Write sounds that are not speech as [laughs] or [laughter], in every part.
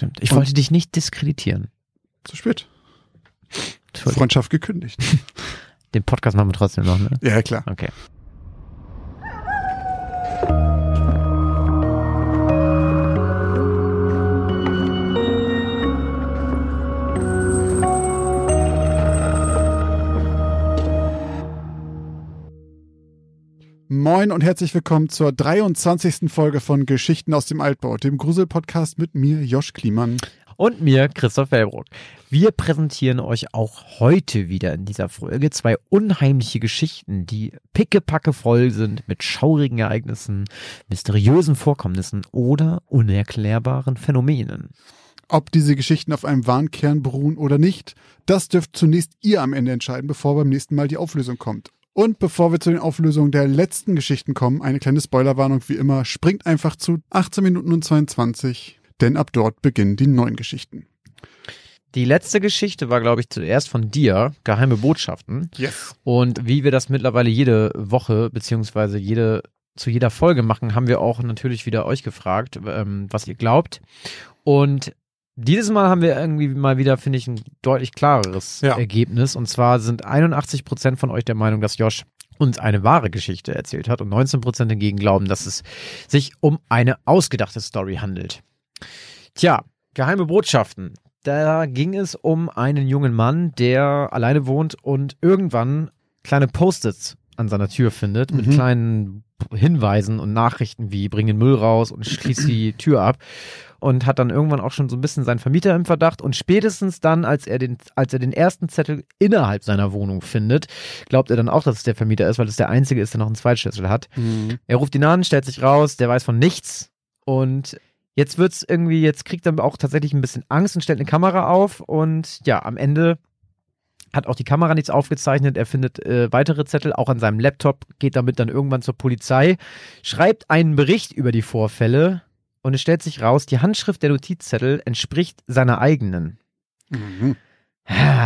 stimmt. Ich wollte dich nicht diskreditieren. Zu spät. Freundschaft gekündigt. [laughs] Den Podcast machen wir trotzdem noch, ne? ja, klar. Okay. Moin und herzlich willkommen zur 23. Folge von Geschichten aus dem Altbau, dem Grusel-Podcast mit mir, Josch Kliemann. Und mir, Christoph Wellbrock. Wir präsentieren euch auch heute wieder in dieser Folge zwei unheimliche Geschichten, die pickepacke voll sind mit schaurigen Ereignissen, mysteriösen Vorkommnissen oder unerklärbaren Phänomenen. Ob diese Geschichten auf einem wahren Kern beruhen oder nicht, das dürft zunächst ihr am Ende entscheiden, bevor beim nächsten Mal die Auflösung kommt. Und bevor wir zu den Auflösungen der letzten Geschichten kommen, eine kleine Spoilerwarnung wie immer, springt einfach zu 18 Minuten und 22, denn ab dort beginnen die neuen Geschichten. Die letzte Geschichte war, glaube ich, zuerst von dir, geheime Botschaften. Yes. Und wie wir das mittlerweile jede Woche beziehungsweise jede zu jeder Folge machen, haben wir auch natürlich wieder euch gefragt, ähm, was ihr glaubt. Und dieses Mal haben wir irgendwie mal wieder, finde ich, ein deutlich klareres Ja. Ergebnis. Und zwar sind 81 Prozent von euch der Meinung, dass Josh uns eine wahre Geschichte erzählt hat und 19 Prozent hingegen glauben, dass es sich um eine ausgedachte Story handelt. Tja, geheime Botschaften. Da ging es um einen jungen Mann, der alleine wohnt und irgendwann kleine Post-its an seiner Tür findet mit Mhm. kleinen Hinweisen und Nachrichten wie bring den Müll raus und schließ die [clears throat] Tür ab und hat dann irgendwann auch schon so ein bisschen seinen Vermieter im Verdacht und spätestens dann, als er den, als er den ersten Zettel innerhalb seiner Wohnung findet, glaubt er dann auch, dass es der Vermieter ist, weil es der einzige ist, der noch einen Zweitschlüssel hat. Er ruft ihn an, stellt sich raus, der weiß von nichts und jetzt wird's irgendwie, jetzt kriegt er auch tatsächlich ein bisschen Angst und stellt eine Kamera auf und ja, am Ende hat auch die Kamera nichts aufgezeichnet. Er findet äh, weitere Zettel, auch an seinem Laptop, geht damit dann irgendwann zur Polizei, schreibt einen Bericht über die Vorfälle und es stellt sich raus, die Handschrift der Notizzettel entspricht seiner eigenen. Mhm.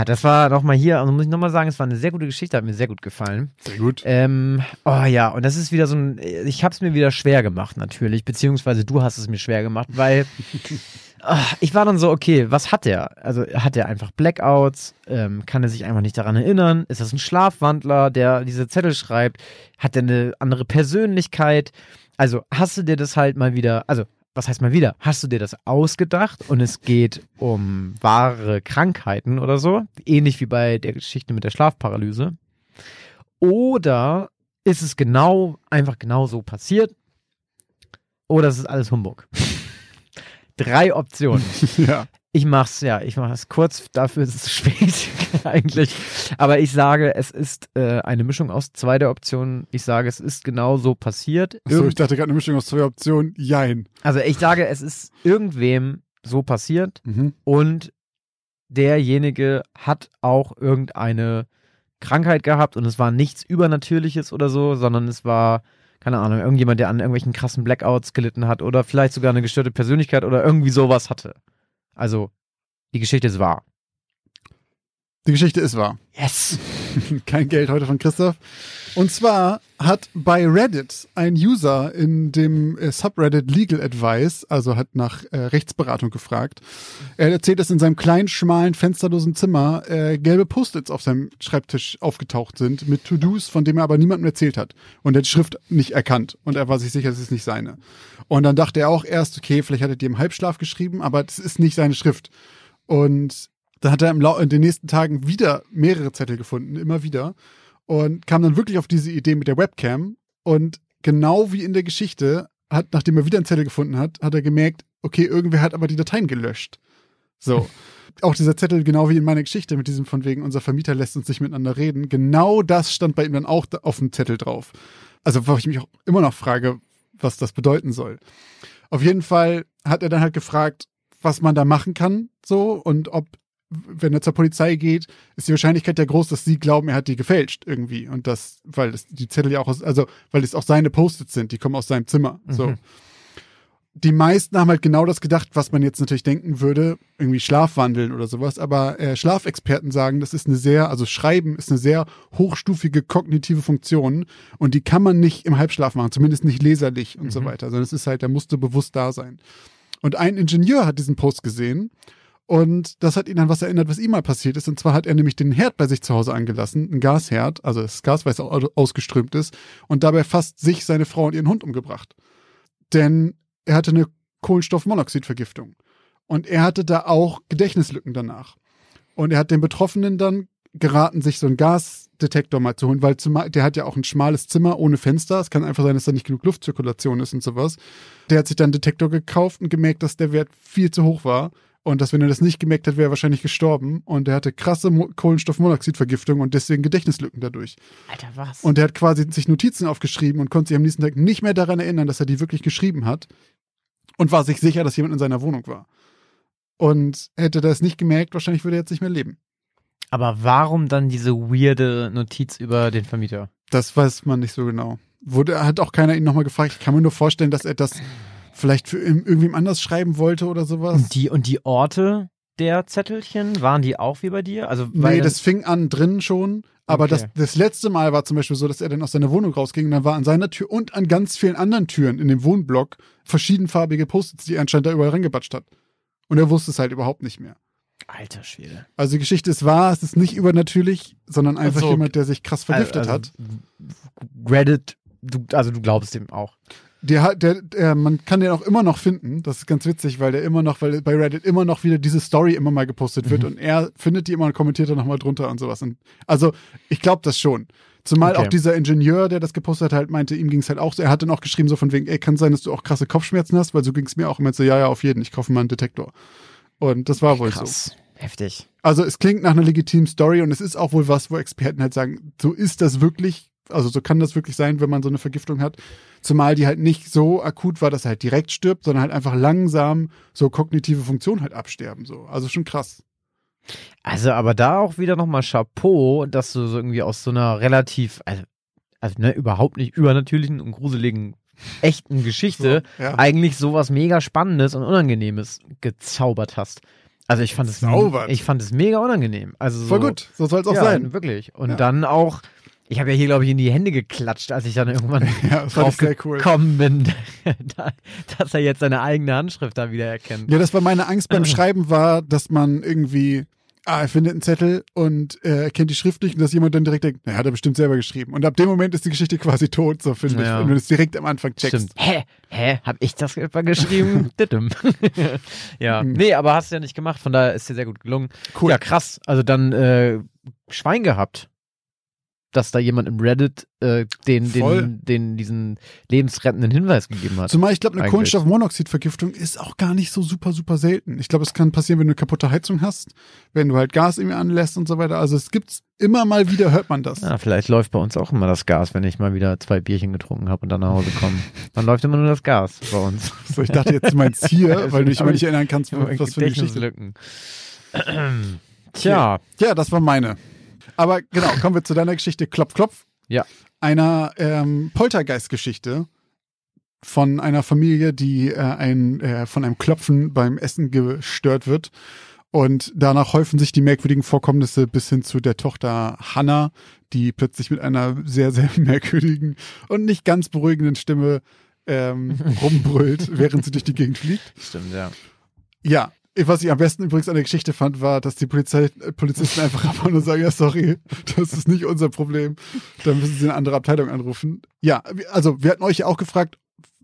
Das war nochmal hier, also muss ich nochmal sagen, es war eine sehr gute Geschichte, hat mir sehr gut gefallen. Sehr gut. Ähm, oh ja, und das ist wieder so ein, ich habe es mir wieder schwer gemacht natürlich, beziehungsweise du hast es mir schwer gemacht, weil [laughs] ich war dann so, okay, was hat er? Also hat er einfach Blackouts? Ähm, kann er sich einfach nicht daran erinnern? Ist das ein Schlafwandler, der diese Zettel schreibt? Hat er eine andere Persönlichkeit? Also hast du dir das halt mal wieder, also was heißt mal wieder? Hast du dir das ausgedacht und es geht um wahre Krankheiten oder so? Ähnlich wie bei der Geschichte mit der Schlafparalyse. Oder ist es genau, einfach genau so passiert? Oder ist es alles Humbug? Drei Optionen. [laughs] ja. Ich mach's, ja, ich mach es kurz, dafür ist es [laughs] spät eigentlich. Aber ich sage, es ist äh, eine Mischung aus zwei der Optionen. Ich sage, es ist genau so passiert. Achso, Irgend- ich dachte gerade eine Mischung aus zwei Optionen. Jein. also ich sage, es ist irgendwem so passiert Mhm. und derjenige hat auch irgendeine Krankheit gehabt und es war nichts Übernatürliches oder so, sondern es war, keine Ahnung, irgendjemand, der an irgendwelchen krassen Blackouts gelitten hat oder vielleicht sogar eine gestörte Persönlichkeit oder irgendwie sowas hatte. Also, die Geschichte ist wahr. Die Geschichte ist wahr. Yes! [laughs] Kein Geld heute von Christoph. Und zwar hat bei Reddit ein User in dem äh, Subreddit Legal Advice, also hat nach äh, Rechtsberatung gefragt. Er erzählt, dass in seinem kleinen, schmalen, fensterlosen Zimmer äh, gelbe Post-its auf seinem Schreibtisch aufgetaucht sind mit To-Dos, von dem er aber niemandem erzählt hat. Und er hat die Schrift nicht erkannt. Und er war sich sicher, es ist nicht seine. Und dann dachte er auch erst, okay, vielleicht hat er die im Halbschlaf geschrieben, aber das ist nicht seine Schrift. Und dann hat er in den nächsten Tagen wieder mehrere Zettel gefunden, immer wieder. Und kam dann wirklich auf diese Idee mit der Webcam. Und genau wie in der Geschichte, hat, nachdem er wieder einen Zettel gefunden hat, hat er gemerkt, okay, irgendwer hat aber die Dateien gelöscht. So. [laughs] Auch dieser Zettel, genau wie in meiner Geschichte mit diesem von wegen, unser Vermieter lässt uns nicht miteinander reden, genau das stand bei ihm dann auch da auf dem Zettel drauf. Also, wo ich mich auch immer noch frage, was das bedeuten soll. Auf jeden Fall hat er dann halt gefragt, was man da machen kann, so, und ob, wenn er zur Polizei geht, ist die Wahrscheinlichkeit ja groß, dass sie glauben, er hat die gefälscht irgendwie. Und das, weil es die Zettel ja auch aus, also, weil es auch seine Post-its sind, die kommen aus seinem Zimmer, so. Mhm. Die meisten haben halt genau das gedacht, was man jetzt natürlich denken würde, irgendwie Schlafwandeln oder sowas, aber äh, Schlafexperten sagen, das ist eine sehr, also Schreiben ist eine sehr hochstufige kognitive Funktion und die kann man nicht im Halbschlaf machen, zumindest nicht leserlich und so Mhm. weiter, sondern es ist halt, der musste bewusst da sein. Und ein Ingenieur hat diesen Post gesehen und das hat ihn an was erinnert, was ihm mal passiert ist. Und zwar hat er nämlich den Herd bei sich zu Hause angelassen, ein Gasherd, also das Gas, weil es ausgeströmt ist, und dabei fast sich, seine Frau und ihren Hund umgebracht. Denn er hatte eine Kohlenstoffmonoxidvergiftung. Und er hatte da auch Gedächtnislücken danach. Und er hat den Betroffenen dann geraten, sich so einen Gasdetektor mal zu holen, weil der hat ja auch ein schmales Zimmer ohne Fenster. Es kann einfach sein, dass da nicht genug Luftzirkulation ist und sowas. Der hat sich dann einen Detektor gekauft und gemerkt, dass der Wert viel zu hoch war. Und dass, wenn er das nicht gemerkt hat, wäre er wahrscheinlich gestorben. Und er hatte krasse Mo Kohlenstoffmonoxidvergiftung und deswegen Gedächtnislücken dadurch. Alter, was? Und er hat quasi sich Notizen aufgeschrieben und konnte sich am nächsten Tag nicht mehr daran erinnern, dass er die wirklich geschrieben hat. Und war sich sicher, dass jemand in seiner Wohnung war. Und hätte das nicht gemerkt, wahrscheinlich würde er jetzt nicht mehr leben. Aber warum dann diese weirde Notiz über den Vermieter? Das weiß man nicht so genau. Wurde, hat auch keiner ihn nochmal gefragt. Ich kann mir nur vorstellen, dass er das vielleicht für irgendwem anders schreiben wollte oder sowas. Und die, und die Orte der Zettelchen, waren die auch wie bei dir? Also, nee, das fing an drinnen schon. Aber okay. das, das letzte Mal war zum Beispiel so, dass er dann aus seiner Wohnung rausging und dann war an seiner Tür und an ganz vielen anderen Türen in dem Wohnblock verschiedenfarbige Post-its, die er anscheinend da überall reingebatscht hat. Und er wusste es halt überhaupt nicht mehr. Alter Schwede. Also die Geschichte ist wahr, es ist nicht übernatürlich, sondern einfach also, jemand, der sich krass vergiftet also, hat. Reddit, du, also du glaubst dem auch. Der, der, der, man kann den auch immer noch finden. Das ist ganz witzig, weil der immer noch, weil bei Reddit immer noch wieder diese Story immer mal gepostet wird mhm. und er findet die immer und kommentiert dann nochmal drunter und sowas. Und also ich glaube das schon. Zumal okay. auch dieser Ingenieur, der das gepostet hat, halt meinte, ihm ging es halt auch so. Er hat dann auch geschrieben, so von wegen, ey, kann sein, dass du auch krasse Kopfschmerzen hast, weil so ging es mir auch immer so, ja, ja, auf jeden, ich kaufe mal einen Detektor. Und das war wohl Krass. so. Heftig. Also es klingt nach einer legitimen Story und es ist auch wohl was, wo Experten halt sagen, so ist das wirklich, also so kann das wirklich sein, wenn man so eine Vergiftung hat. Zumal die halt nicht so akut war, dass er halt direkt stirbt, sondern halt einfach langsam so kognitive Funktionen halt absterben. So. Also schon krass. Also, aber da auch wieder nochmal Chapeau, dass du so irgendwie aus so einer relativ, also, also ne, überhaupt nicht übernatürlichen und gruseligen echten Geschichte so, ja. eigentlich sowas mega Spannendes und Unangenehmes gezaubert hast. Also ich fand es ich fand es mega unangenehm. Also so, Voll gut, so soll es auch ja, sein. Wirklich. Und ja. dann auch, ich habe ja hier, glaube ich, in die Hände geklatscht, als ich dann irgendwann [laughs] ja, drauf cool. gekommen bin, [laughs] dass er jetzt seine eigene Handschrift da wieder erkennt. Ja, das war meine Angst beim [clears throat] Schreiben, war, dass man irgendwie ah, er findet einen Zettel und äh, er kennt die Schrift nicht und dass jemand dann direkt denkt, naja, hat er bestimmt selber geschrieben. Und ab dem Moment ist die Geschichte quasi tot, so finde ja. ich, wenn du es direkt am Anfang checkst. Stimmt. Hä? Hä? Hab ich das etwa geschrieben? [laughs] ja. Mhm. Nee, aber hast du ja nicht gemacht, von daher ist dir sehr gut gelungen. Cool. Ja, krass. Also dann äh, Schwein gehabt dass da jemand im Reddit äh, den, den, den, diesen lebensrettenden Hinweis gegeben hat. Zumal ich glaube, eine Kohlenstoffmonoxidvergiftung ist auch gar nicht so super, super selten. Ich glaube, es kann passieren, wenn du eine kaputte Heizung hast, wenn du halt Gas irgendwie anlässt und so weiter. Also es gibt's immer mal wieder, hört man das. Ja, vielleicht läuft bei uns auch immer das Gas, wenn ich mal wieder zwei Bierchen getrunken habe und dann nach Hause komme. Dann läuft immer nur das Gas bei uns. So, ich dachte jetzt, du meinst hier, [laughs] weil du dich immer nicht erinnern kannst, was für eine Geschichte. [clears throat] Tja. Ja, das war meine. Aber genau, kommen wir zu deiner Geschichte Klopf, Klopf. Ja. Einer ähm, Poltergeist-Geschichte von einer Familie, die äh, ein, äh, von einem Klopfen beim Essen gestört wird. Und danach häufen sich die merkwürdigen Vorkommnisse bis hin zu der Tochter Hannah, die plötzlich mit einer sehr, sehr [laughs] merkwürdigen und nicht ganz beruhigenden Stimme ähm, rumbrüllt, während sie durch die Gegend fliegt. Stimmt, ja. Ja, was ich am besten übrigens an der Geschichte fand, war, dass die Polizei, äh, Polizisten einfach [laughs] abhauen und sagen, ja, sorry, das ist nicht unser Problem. Dann müssen sie eine andere Abteilung anrufen. Ja, also wir hatten euch ja auch gefragt,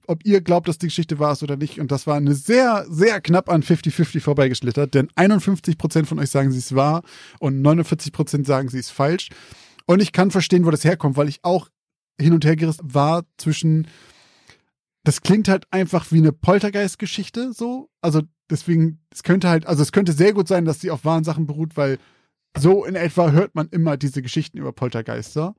ob ihr glaubt, dass die Geschichte wahr ist oder nicht. Und das war eine sehr, sehr knapp an 50-50 vorbeigeschlittert. Denn 51 Prozent von euch sagen, sie ist wahr und 49 Prozent sagen, sie ist falsch. Und ich kann verstehen, wo das herkommt, weil ich auch hin und her gerissen war zwischen das klingt halt einfach wie eine Poltergeist-Geschichte so. Also deswegen, es könnte halt, also es könnte sehr gut sein, dass sie auf wahren Sachen beruht, weil so in etwa hört man immer diese Geschichten über Poltergeister.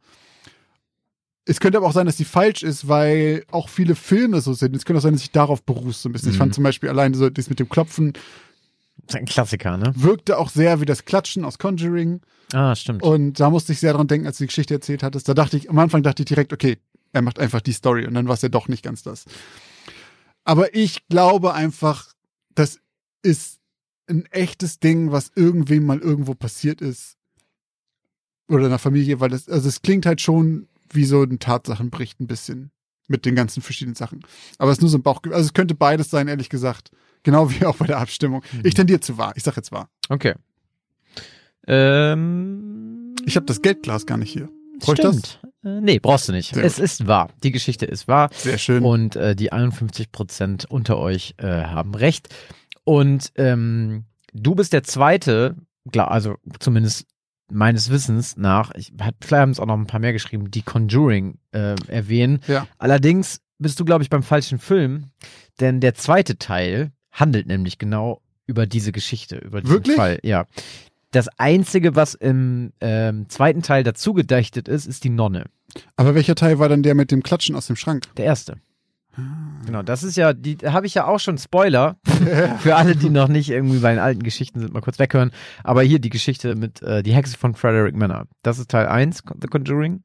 Es könnte aber auch sein, dass sie falsch ist, weil auch viele Filme so sind. Es könnte auch sein, dass sich darauf beruhst so ein bisschen. Mhm. Ich fand mhm. zum Beispiel alleine so das mit dem Klopfen. Das ist ein Klassiker, ne? Wirkte auch sehr wie das Klatschen aus Conjuring. Ah, stimmt. Und da musste ich sehr dran denken, als du die Geschichte erzählt hattest. Da dachte ich, am Anfang dachte ich direkt, okay, er macht einfach die Story und dann war es ja doch nicht ganz das. Aber ich glaube einfach, das ist ein echtes Ding, was irgendwem mal irgendwo passiert ist. Oder einer Familie, weil das, also es klingt halt schon wie so ein Tatsachenbericht ein bisschen. mit den ganzen verschiedenen Sachen. Aber es ist nur so ein Bauchgefühl. Also es könnte beides sein, ehrlich gesagt. Genau wie auch bei der Abstimmung. Mhm. Ich tendiere zu wahr. Ich sag jetzt wahr. Okay. Ähm, Ich habe das Geldglas gar nicht hier. Brauch ich das? Äh, nee, brauchst du nicht. Sehr es ist wahr. Die Geschichte ist wahr. Sehr schön. Und äh, die 51 Prozent unter euch äh, haben recht. Und ähm, du bist der Zweite, klar, also zumindest meines Wissens nach, ich hab, vielleicht haben es auch noch ein paar mehr geschrieben, die Conjuring äh, erwähnen. Ja. Allerdings bist du, glaube ich, beim falschen Film, denn der zweite Teil handelt nämlich genau über diese Geschichte, über diesen Wirklich? Fall. Ja. Das Einzige, was im ähm, zweiten Teil dazu gedächtet ist, ist die Nonne. Aber welcher Teil war dann der mit dem Klatschen aus dem Schrank? Der erste. Genau, das ist ja, die da habe ich ja auch schon Spoiler [laughs] für alle, die noch nicht irgendwie bei den alten Geschichten sind, mal kurz weghören. Aber hier die Geschichte mit äh, die Hexe von Frederick Manor. Das ist Teil 1, The Conjuring.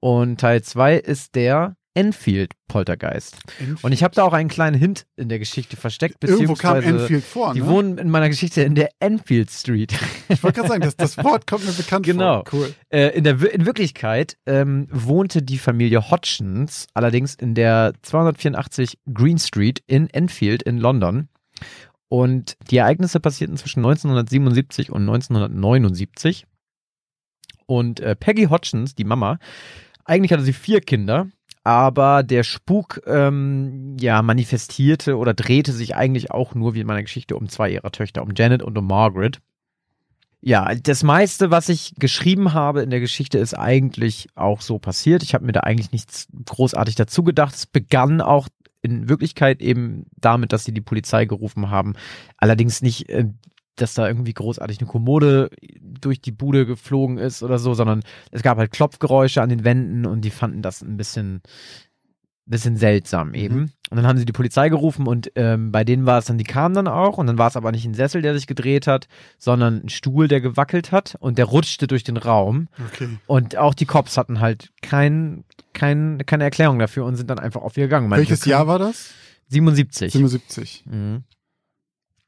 Und Teil 2 ist der Enfield Poltergeist. Und ich habe da auch einen kleinen Hint in der Geschichte versteckt, Irgendwo kam Enfield vor, die ne? wohnen in meiner Geschichte in der Enfield Street. Ich wollte gerade sagen, das, das Wort kommt mir bekannt Genau. vor. Cool. Äh, in, der, in Wirklichkeit ähm, wohnte die Familie Hodgins allerdings in der 284 Green Street in Enfield in London. Und die Ereignisse passierten zwischen 1977 und 1979. Und äh, Peggy Hodgins, die Mama, eigentlich hatte sie vier Kinder, aber der Spuk ähm, ja manifestierte oder drehte sich eigentlich auch nur wie in meiner Geschichte um zwei ihrer Töchter, um Janet und um Margaret. Ja, das meiste, was ich geschrieben habe in der Geschichte, ist eigentlich auch so passiert. Ich habe mir da eigentlich nichts großartig dazu gedacht. Es begann auch in Wirklichkeit eben damit, dass sie die Polizei gerufen haben. Allerdings nicht, äh, dass da irgendwie großartig eine Kommode durch die Bude geflogen ist oder so, sondern es gab halt Klopfgeräusche an den Wänden und die fanden das ein bisschen, bisschen seltsam eben. Mhm. Und dann haben sie die Polizei gerufen und ähm, bei denen war es dann, die kamen dann auch und dann war es aber nicht ein Sessel, der sich gedreht hat, sondern ein Stuhl, der gewackelt hat und der rutschte durch den Raum. Okay. Und auch die Cops hatten halt kein, kein, keine Erklärung dafür und sind dann einfach aufgegangen. Meinten, Welches wir Jahr war das? 77. 77. Mhm.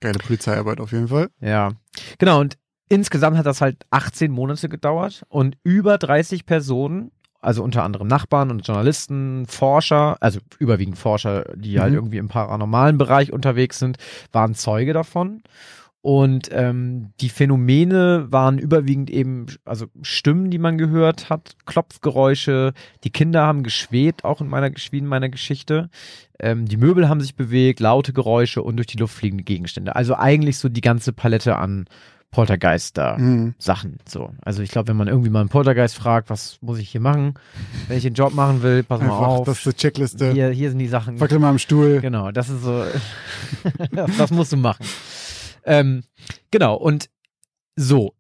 Geile Polizeiarbeit auf jeden Fall. Ja, genau. Und insgesamt hat das halt 18 Monate gedauert und über 30 Personen, also unter anderem Nachbarn und Journalisten, Forscher, also überwiegend Forscher, die halt Mhm. irgendwie im paranormalen Bereich unterwegs sind, waren Zeuge davon. Und ähm, die Phänomene waren überwiegend eben, also Stimmen, die man gehört hat, Klopfgeräusche, die Kinder haben geschwebt, auch in meiner, wie in meiner Geschichte. Ähm, die Möbel haben sich bewegt, laute Geräusche und durch die Luft fliegende Gegenstände. Also eigentlich so die ganze Palette an Poltergeister-Sachen. Mhm. So. Also ich glaube, wenn man irgendwie mal einen Poltergeist fragt, was muss ich hier machen, wenn ich den Job machen will, pass mal Einfach, auf. das ist die Checkliste. hier, hier sind die Sachen. Wackel mal am Stuhl. Genau, das ist so, [laughs] das musst du machen. Ähm, genau, und so,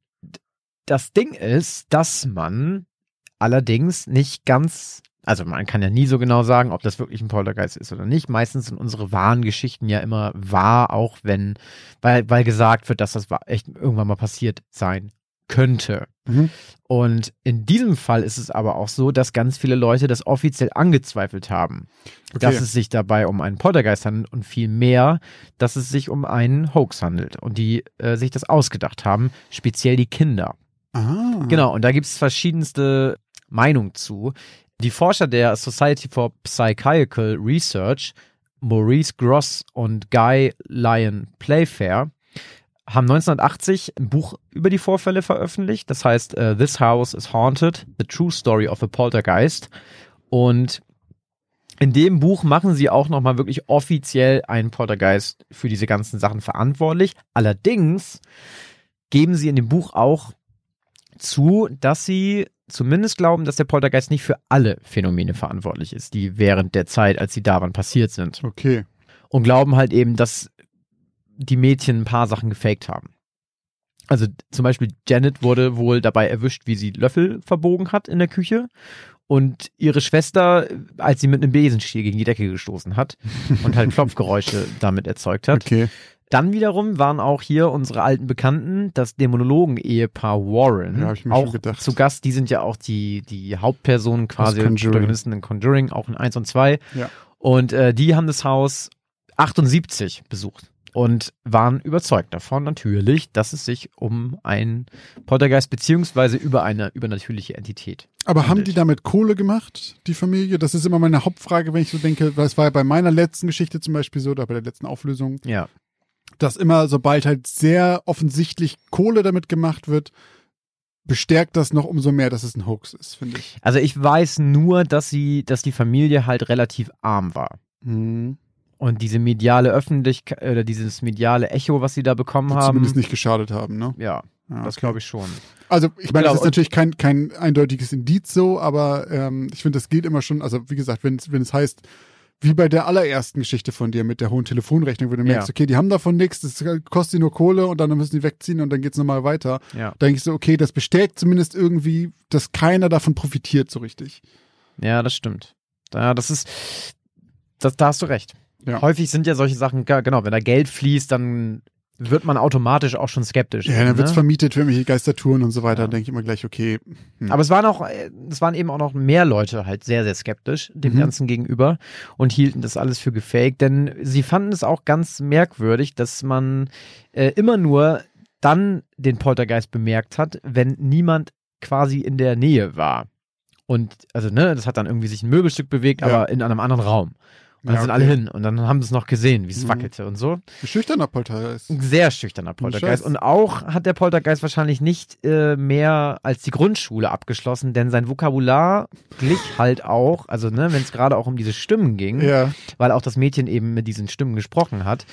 das Ding ist, dass man allerdings nicht ganz, also man kann ja nie so genau sagen, ob das wirklich ein Poltergeist ist oder nicht. Meistens sind unsere wahren Geschichten ja immer wahr, auch wenn, weil, weil gesagt wird, dass das echt irgendwann mal passiert sein könnte. Mhm. Und in diesem Fall ist es aber auch so, dass ganz viele Leute das offiziell angezweifelt haben dass Okay. es sich dabei um einen Poltergeist handelt und vielmehr, dass es sich um einen Hoax handelt und die äh, sich das ausgedacht haben, speziell die Kinder. Ah. Genau, und da gibt es verschiedenste Meinungen zu. Die Forscher der Society for Psychiatrical Research, Maurice Gross und Guy Lyon Playfair, haben 1980 ein Buch über die Vorfälle veröffentlicht. Das heißt, äh, This House is Haunted, The True Story of a Poltergeist. Und in dem Buch machen sie auch nochmal wirklich offiziell einen Poltergeist für diese ganzen Sachen verantwortlich. Allerdings geben sie in dem Buch auch zu, dass sie zumindest glauben, dass der Poltergeist nicht für alle Phänomene verantwortlich ist, die während der Zeit, als sie da waren, passiert sind. Okay. Und glauben halt eben, dass die Mädchen ein paar Sachen gefaked haben. Also zum Beispiel Janet wurde wohl dabei erwischt, wie sie Löffel verbogen hat in der Küche. Und ihre Schwester, als sie mit einem Besenstiel gegen die Decke gestoßen hat und halt [laughs] Klopfgeräusche damit erzeugt hat. Okay. Dann wiederum waren auch hier unsere alten Bekannten, das Dämonologen-Ehepaar Warren, Ja, ich mir auch gedacht. zu Gast. Die sind ja auch die, die Hauptpersonen quasi. Protagonisten in Conjuring, auch in 1 und 2. Ja. Und äh, die haben das Haus 78 besucht. Und waren überzeugt davon natürlich, dass es sich um ein Poltergeist beziehungsweise über eine übernatürliche Entität. Aber haben handelt. die damit Kohle gemacht, die Familie? Das ist immer meine Hauptfrage, wenn ich so denke, weil es war ja bei meiner letzten Geschichte zum Beispiel so, oder bei der letzten Auflösung, Ja. dass immer, sobald halt sehr offensichtlich Kohle damit gemacht wird, bestärkt das noch umso mehr, dass es ein Hoax ist, finde ich. Also ich weiß nur, dass sie, dass die Familie halt relativ arm war. Mhm. Und diese mediale Öffentlichkeit oder dieses mediale Echo, was sie da bekommen Die haben. zumindest nicht geschadet haben, ne? ja, Ja, das okay. glaube ich schon. Also ich meine, Genau, das ist und- natürlich kein, kein eindeutiges Indiz so, aber ähm, ich finde, das gilt immer schon, also wie gesagt, wenn es wenn es heißt, wie bei der allerersten Geschichte von dir mit der hohen Telefonrechnung, wenn du merkst, Ja. okay, die haben davon nichts, das kostet nur Kohle und dann müssen die wegziehen und dann geht's nochmal weiter. Ja. Da denke ich so, okay, das bestätigt zumindest irgendwie, dass keiner davon profitiert so richtig. Ja, das stimmt. Ja, das ist, das, da hast du recht. Ja. Häufig sind ja solche Sachen, genau, wenn da Geld fließt, dann wird man automatisch auch schon skeptisch. Ja, dann wird's ne? vermietet für irgendwelche Geistertouren und so weiter, Ja. dann denke ich immer gleich, okay, hm. Aber es waren auch, äh, es waren eben auch noch mehr Leute halt sehr, sehr skeptisch dem Mhm. Ganzen gegenüber und hielten das alles für gefaked, denn sie fanden es auch ganz merkwürdig, dass man äh, immer nur dann den Poltergeist bemerkt hat, wenn niemand quasi in der Nähe war. Und also, ne, das hat dann irgendwie sich ein Möbelstück bewegt, Ja. aber in einem anderen Raum. Und dann Ja, sind okay. alle hin und dann haben sie es noch gesehen, wie es Mhm. wackelte und so. schüchterner Poltergeist. Ein sehr schüchterner Poltergeist. Und auch hat der Poltergeist wahrscheinlich nicht äh, mehr als die Grundschule abgeschlossen, denn sein Vokabular glich halt auch, also ne, wenn es gerade auch um diese Stimmen ging, Ja, weil auch das Mädchen eben mit diesen Stimmen gesprochen hat,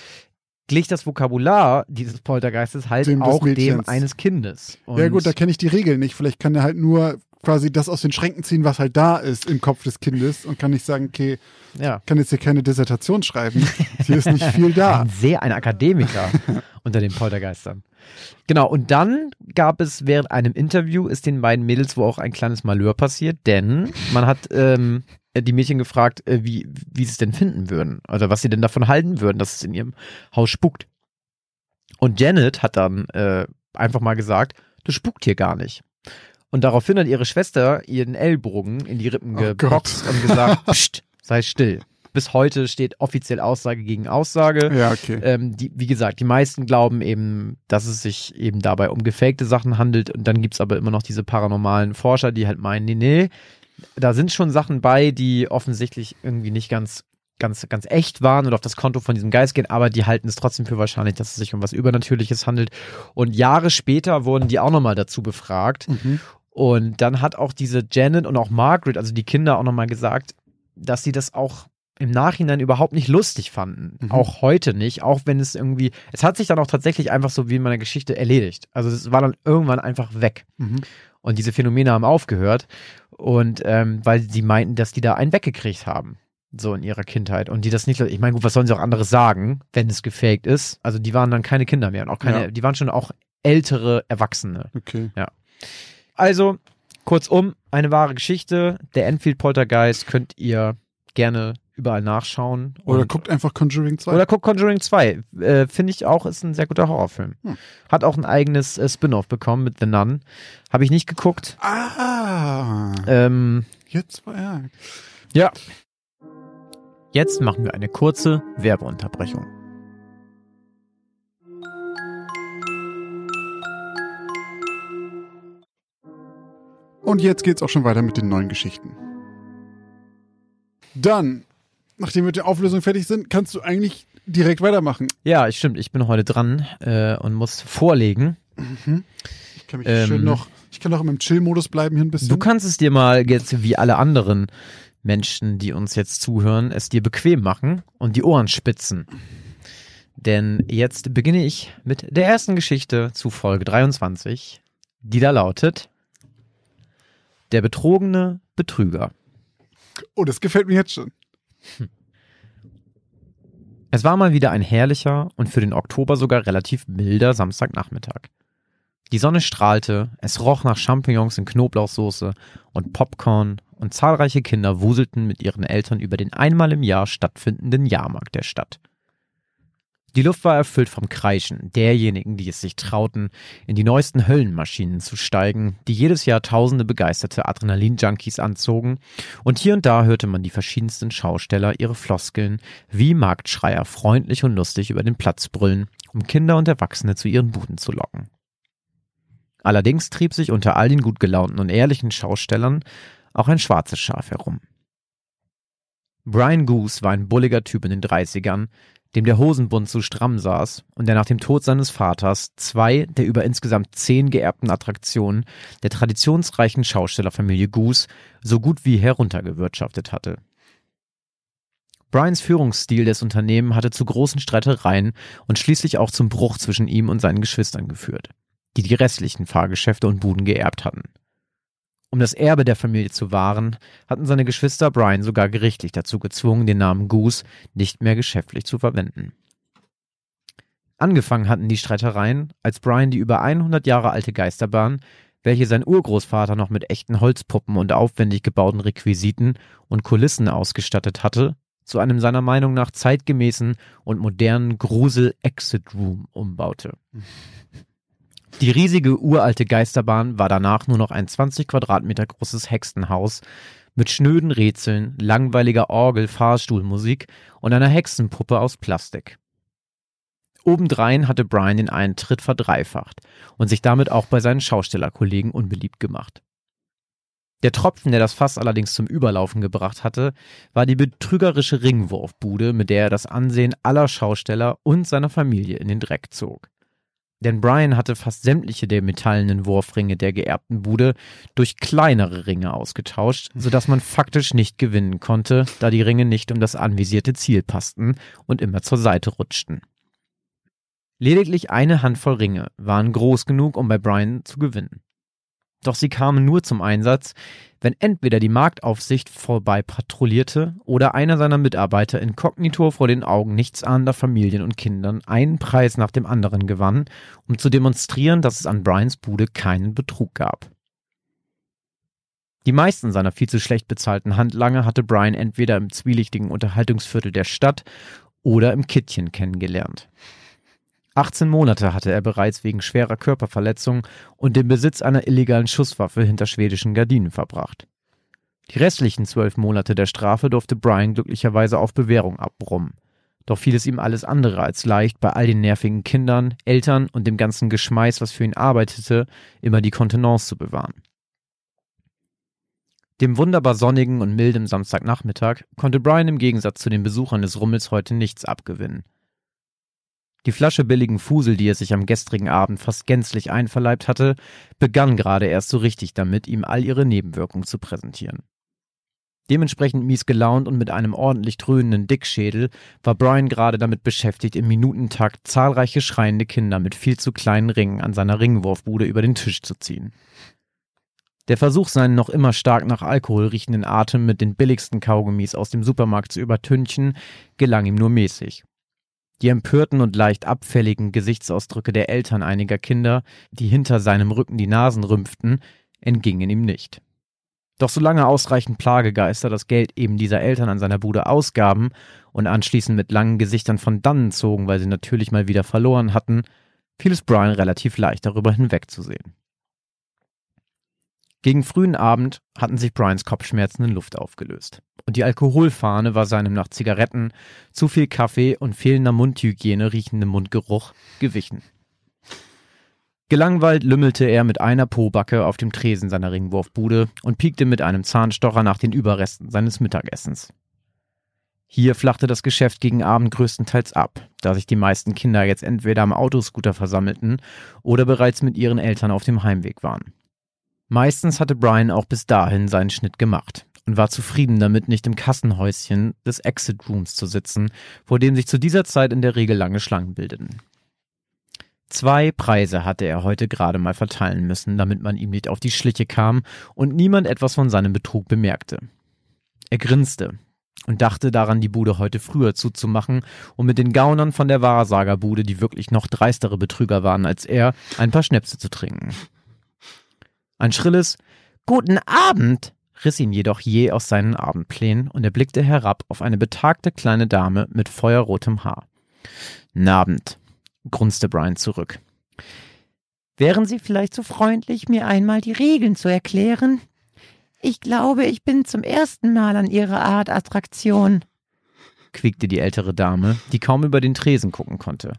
glich das Vokabular dieses Poltergeistes halt Dem auch dem eines Kindes. Und ja gut, da kenne ich die Regeln nicht. Vielleicht kann er halt nur quasi das aus den Schränken ziehen, was halt da ist im Kopf des Kindes und kann nicht sagen, okay, ja. kann jetzt hier keine Dissertation schreiben. Hier ist nicht viel da. [laughs] Ein sehr ein Akademiker [laughs] unter den Poltergeistern. Genau, und dann gab es während einem Interview, ist den beiden Mädels wohl auch ein kleines Malheur passiert, denn man hat ähm, die Mädchen gefragt, äh, wie, wie sie es denn finden würden oder was sie denn davon halten würden, dass es in ihrem Haus spukt. Und Janet hat dann äh, einfach mal gesagt, das spukt hier gar nicht. Und daraufhin hat ihre Schwester ihren Ellbogen in die Rippen Oh geboxt und gesagt, [laughs] Psst, sei still. Bis heute steht offiziell Aussage gegen Aussage. Ja, okay. Ähm, die, wie gesagt, die meisten glauben eben, dass es sich eben dabei um gefakte Sachen handelt. Und dann gibt's aber immer noch diese paranormalen Forscher, die halt meinen, nee, nee, da sind schon Sachen bei, die offensichtlich irgendwie nicht ganz, ganz, ganz echt waren und auf das Konto von diesem Geist gehen, aber die halten es trotzdem für wahrscheinlich, dass es sich um was Übernatürliches handelt. Und Jahre später wurden die auch nochmal dazu befragt. Mhm. Und dann hat auch diese Janet und auch Margaret, also die Kinder, auch nochmal gesagt, dass sie das auch im Nachhinein überhaupt nicht lustig fanden. Mhm. Auch heute nicht, auch wenn es irgendwie, es hat sich dann auch tatsächlich einfach so wie in meiner Geschichte erledigt. Also es war dann irgendwann einfach weg. Mhm. Und diese Phänomene haben aufgehört. Und ähm, weil sie meinten, dass die da einen weggekriegt haben. So in ihrer Kindheit. Und die das nicht, ich meine, gut, was sollen sie auch anderes sagen, wenn es gefaked ist? Also die waren dann keine Kinder mehr und auch keine, Ja. die waren schon auch ältere Erwachsene. Okay. Also, kurzum, eine wahre Geschichte. Der Enfield Poltergeist könnt ihr gerne überall nachschauen. Oder guckt einfach Conjuring 2. oder guckt Conjuring 2. Äh, Finde ich auch, ist ein sehr guter Horrorfilm. Hm. Hat auch ein eigenes äh, Spin-off bekommen mit The Nun. Habe ich nicht geguckt. ah, Ähm, jetzt war er. ja. Jetzt machen wir eine kurze Werbeunterbrechung. Und jetzt geht's auch schon weiter mit den neuen Geschichten. Dann, nachdem wir mit der Auflösung fertig sind, kannst du eigentlich direkt weitermachen. Ja, stimmt. Ich bin heute dran äh, und muss vorlegen. Ich kann mich Ähm, schön noch, ich kann noch im Chill-Modus bleiben hier ein bisschen. Du kannst es dir mal jetzt wie alle anderen Menschen, die uns jetzt zuhören, es dir bequem machen und die Ohren spitzen. Denn jetzt beginne ich mit der ersten Geschichte zu Folge 23, die da lautet Der betrogene Betrüger. oh, das gefällt mir jetzt schon. Es war mal wieder ein herrlicher und für den Oktober sogar relativ milder Samstagnachmittag. Die Sonne strahlte, es roch nach Champignons in Knoblauchsoße und Popcorn und zahlreiche Kinder wuselten mit ihren Eltern über den einmal im Jahr stattfindenden Jahrmarkt der Stadt. Die Luft war erfüllt vom Kreischen derjenigen, die es sich trauten, in die neuesten Höllenmaschinen zu steigen, die jedes Jahr tausende begeisterte Adrenalin-Junkies anzogen, und hier und da hörte man die verschiedensten Schausteller ihre Floskeln wie Marktschreier freundlich und lustig über den Platz brüllen, um Kinder und Erwachsene zu ihren Buden zu locken. Allerdings trieb sich unter all den gut gelaunten und ehrlichen Schaustellern auch ein schwarzes Schaf herum. Brian Goose war ein bulliger Typ in den 30ern, dem der Hosenbund zu stramm saß und der nach dem Tod seines Vaters zwei der über insgesamt zehn geerbten Attraktionen der traditionsreichen Schaustellerfamilie Goose so gut wie heruntergewirtschaftet hatte. Brians Führungsstil des Unternehmens hatte zu großen Streitereien und schließlich auch zum Bruch zwischen ihm und seinen Geschwistern geführt, die die restlichen Fahrgeschäfte und Buden geerbt hatten. Um das Erbe der Familie zu wahren, hatten seine Geschwister Brian sogar gerichtlich dazu gezwungen, den Namen Goose nicht mehr geschäftlich zu verwenden. Angefangen hatten die Streitereien, als Brian die über 100 Jahre alte Geisterbahn, welche sein Urgroßvater noch mit echten Holzpuppen und aufwendig gebauten Requisiten und Kulissen ausgestattet hatte, zu einem seiner Meinung nach zeitgemäßen und modernen Grusel-Exit-Room umbaute. [laughs] Die riesige uralte Geisterbahn war danach nur noch ein 20 Quadratmeter großes Hexenhaus mit schnöden Rätseln, langweiliger Orgel, Fahrstuhlmusik und einer Hexenpuppe aus Plastik. Obendrein hatte Brian den Eintritt verdreifacht und sich damit auch bei seinen Schaustellerkollegen unbeliebt gemacht. Der Tropfen, der das Fass allerdings zum Überlaufen gebracht hatte, war die betrügerische Ringwurfbude, mit der er das Ansehen aller Schausteller und seiner Familie in den Dreck zog. Denn Brian hatte fast sämtliche der metallenen Wurfringe der geerbten Bude durch kleinere Ringe ausgetauscht, sodass man faktisch nicht gewinnen konnte, da die Ringe nicht um das anvisierte Ziel passten und immer zur Seite rutschten. Lediglich eine Handvoll Ringe waren groß genug, um bei Brian zu gewinnen. Doch sie kamen nur zum Einsatz, wenn entweder die Marktaufsicht vorbei patrouillierte oder einer seiner Mitarbeiter inkognito vor den Augen nichtsahnender Familien und Kindern einen Preis nach dem anderen gewann, um zu demonstrieren, dass es an Brians Bude keinen Betrug gab. Die meisten seiner viel zu schlecht bezahlten Handlanger hatte Brian entweder im zwielichtigen Unterhaltungsviertel der Stadt oder im Kittchen kennengelernt. 18 Monate hatte er bereits wegen schwerer Körperverletzung und dem Besitz einer illegalen Schusswaffe hinter schwedischen Gardinen verbracht. Die restlichen zwölf Monate der Strafe durfte Brian glücklicherweise auf Bewährung abbrummen. Doch fiel es ihm alles andere als leicht, bei all den nervigen Kindern, Eltern und dem ganzen Geschmeiß, was für ihn arbeitete, immer die Kontenance zu bewahren. Dem wunderbar sonnigen und milden Samstagnachmittag konnte Brian im Gegensatz zu den Besuchern des Rummels heute nichts abgewinnen. Die Flasche billigen Fusel, die er sich am gestrigen Abend fast gänzlich einverleibt hatte, begann gerade erst so richtig damit, ihm all ihre Nebenwirkungen zu präsentieren. Dementsprechend mies gelaunt und mit einem ordentlich dröhnenden Dickschädel war Brian gerade damit beschäftigt, im Minutentakt zahlreiche schreiende Kinder mit viel zu kleinen Ringen an seiner Ringwurfbude über den Tisch zu ziehen. Der Versuch, seinen noch immer stark nach Alkohol riechenden Atem mit den billigsten Kaugummis aus dem Supermarkt zu übertünchen, gelang ihm nur mäßig. Die empörten und leicht abfälligen Gesichtsausdrücke der Eltern einiger Kinder, die hinter seinem Rücken die Nasen rümpften, entgingen ihm nicht. Doch solange ausreichend Plagegeister das Geld eben dieser Eltern an seiner Bude ausgaben und anschließend mit langen Gesichtern von dannen zogen, weil sie natürlich mal wieder verloren hatten, fiel es Brian relativ leicht, darüber hinwegzusehen. Gegen frühen Abend hatten sich Brians Kopfschmerzen in Luft aufgelöst. Und die Alkoholfahne war seinem nach Zigaretten, zu viel Kaffee und fehlender Mundhygiene riechenden Mundgeruch gewichen. Gelangweilt lümmelte er mit einer Pobacke auf dem Tresen seiner Ringwurfbude und piekte mit einem Zahnstocher nach den Überresten seines Mittagessens. Hier flachte das Geschäft gegen Abend größtenteils ab, da sich die meisten Kinder jetzt entweder am Autoscooter versammelten oder bereits mit ihren Eltern auf dem Heimweg waren. Meistens hatte Brian auch bis dahin seinen Schnitt gemacht und war zufrieden damit, nicht im Kassenhäuschen des Exit Rooms zu sitzen, vor dem sich zu dieser Zeit in der Regel lange Schlangen bildeten. Zwei Preise hatte er heute gerade mal verteilen müssen, damit man ihm nicht auf die Schliche kam und niemand etwas von seinem Betrug bemerkte. Er grinste und dachte daran, die Bude heute früher zuzumachen, um mit den Gaunern von der Wahrsagerbude, die wirklich noch dreistere Betrüger waren als er, ein paar Schnäpse zu trinken. Ein schrilles Guten Abend riss ihn jedoch je aus seinen Abendplänen und er blickte herab auf eine betagte kleine Dame mit feuerrotem Haar. Nabend, grunzte Brian zurück. Wären Sie vielleicht so freundlich, mir einmal die Regeln zu erklären? Ich glaube, ich bin zum ersten Mal an Ihrer Art Attraktion, quiekte die ältere Dame, die kaum über den Tresen gucken konnte.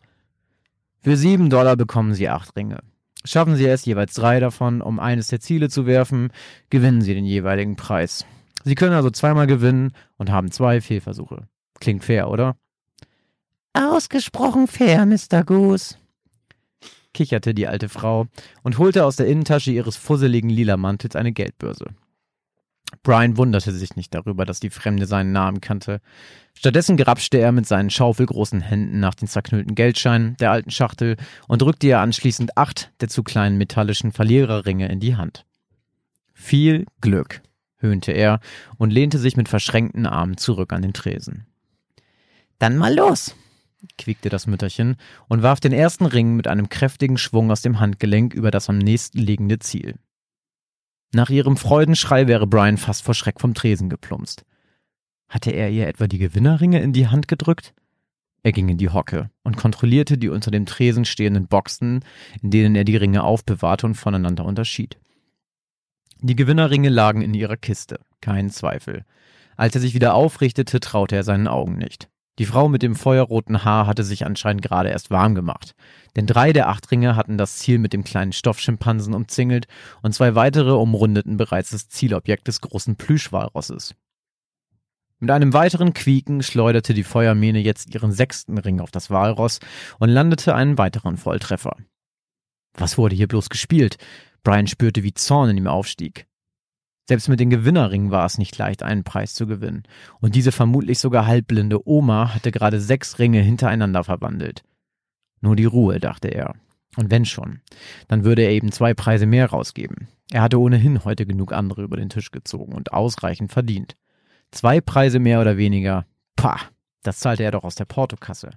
Für sieben Dollar bekommen Sie acht Ringe. Schaffen Sie es, jeweils drei davon, um eines der Ziele zu werfen, gewinnen Sie den jeweiligen Preis. Sie können also zweimal gewinnen und haben zwei Fehlversuche. Klingt fair, oder? Ausgesprochen fair, Mr. Goose, kicherte die alte Frau und holte aus der Innentasche ihres fusseligen lila Mantels eine Geldbörse. Brian wunderte sich nicht darüber, dass die Fremde seinen Namen kannte. Stattdessen grapschte er mit seinen schaufelgroßen Händen nach den zerknüllten Geldscheinen der alten Schachtel und drückte ihr anschließend acht der zu kleinen metallischen Verliererringe in die Hand. Viel Glück, höhnte er und lehnte sich mit verschränkten Armen zurück an den Tresen. Dann mal los, quiekte das Mütterchen und warf den ersten Ring mit einem kräftigen Schwung aus dem Handgelenk über das am nächsten liegende Ziel. Nach ihrem Freudenschrei wäre Brian fast vor Schreck vom Tresen geplumpst. Hatte er ihr etwa die Gewinnerringe in die Hand gedrückt? Er ging in die Hocke und kontrollierte die unter dem Tresen stehenden Boxen, in denen er die Ringe aufbewahrte und voneinander unterschied. Die Gewinnerringe lagen in ihrer Kiste, kein Zweifel. Als er sich wieder aufrichtete, traute er seinen Augen nicht. Die Frau mit dem feuerroten Haar hatte sich anscheinend gerade erst warm gemacht. Denn drei der acht Ringe hatten das Ziel mit dem kleinen Stoffschimpansen umzingelt und zwei weitere umrundeten bereits das Zielobjekt des großen Plüschwalrosses. Mit einem weiteren Quieken schleuderte die Feuermähne jetzt ihren sechsten Ring auf das Walross und landete einen weiteren Volltreffer. Was wurde hier bloß gespielt? Brian spürte, wie Zorn in ihm aufstieg. Selbst mit den Gewinnerringen war es nicht leicht, einen Preis zu gewinnen. Und diese vermutlich sogar halbblinde Oma hatte gerade sechs Ringe hintereinander verwandelt. Nur die Ruhe, dachte er. Und wenn schon, dann würde er eben zwei Preise mehr rausgeben. Er hatte ohnehin heute genug andere über den Tisch gezogen und ausreichend verdient. Zwei Preise mehr oder weniger, pah, das zahlte er doch aus der Portokasse.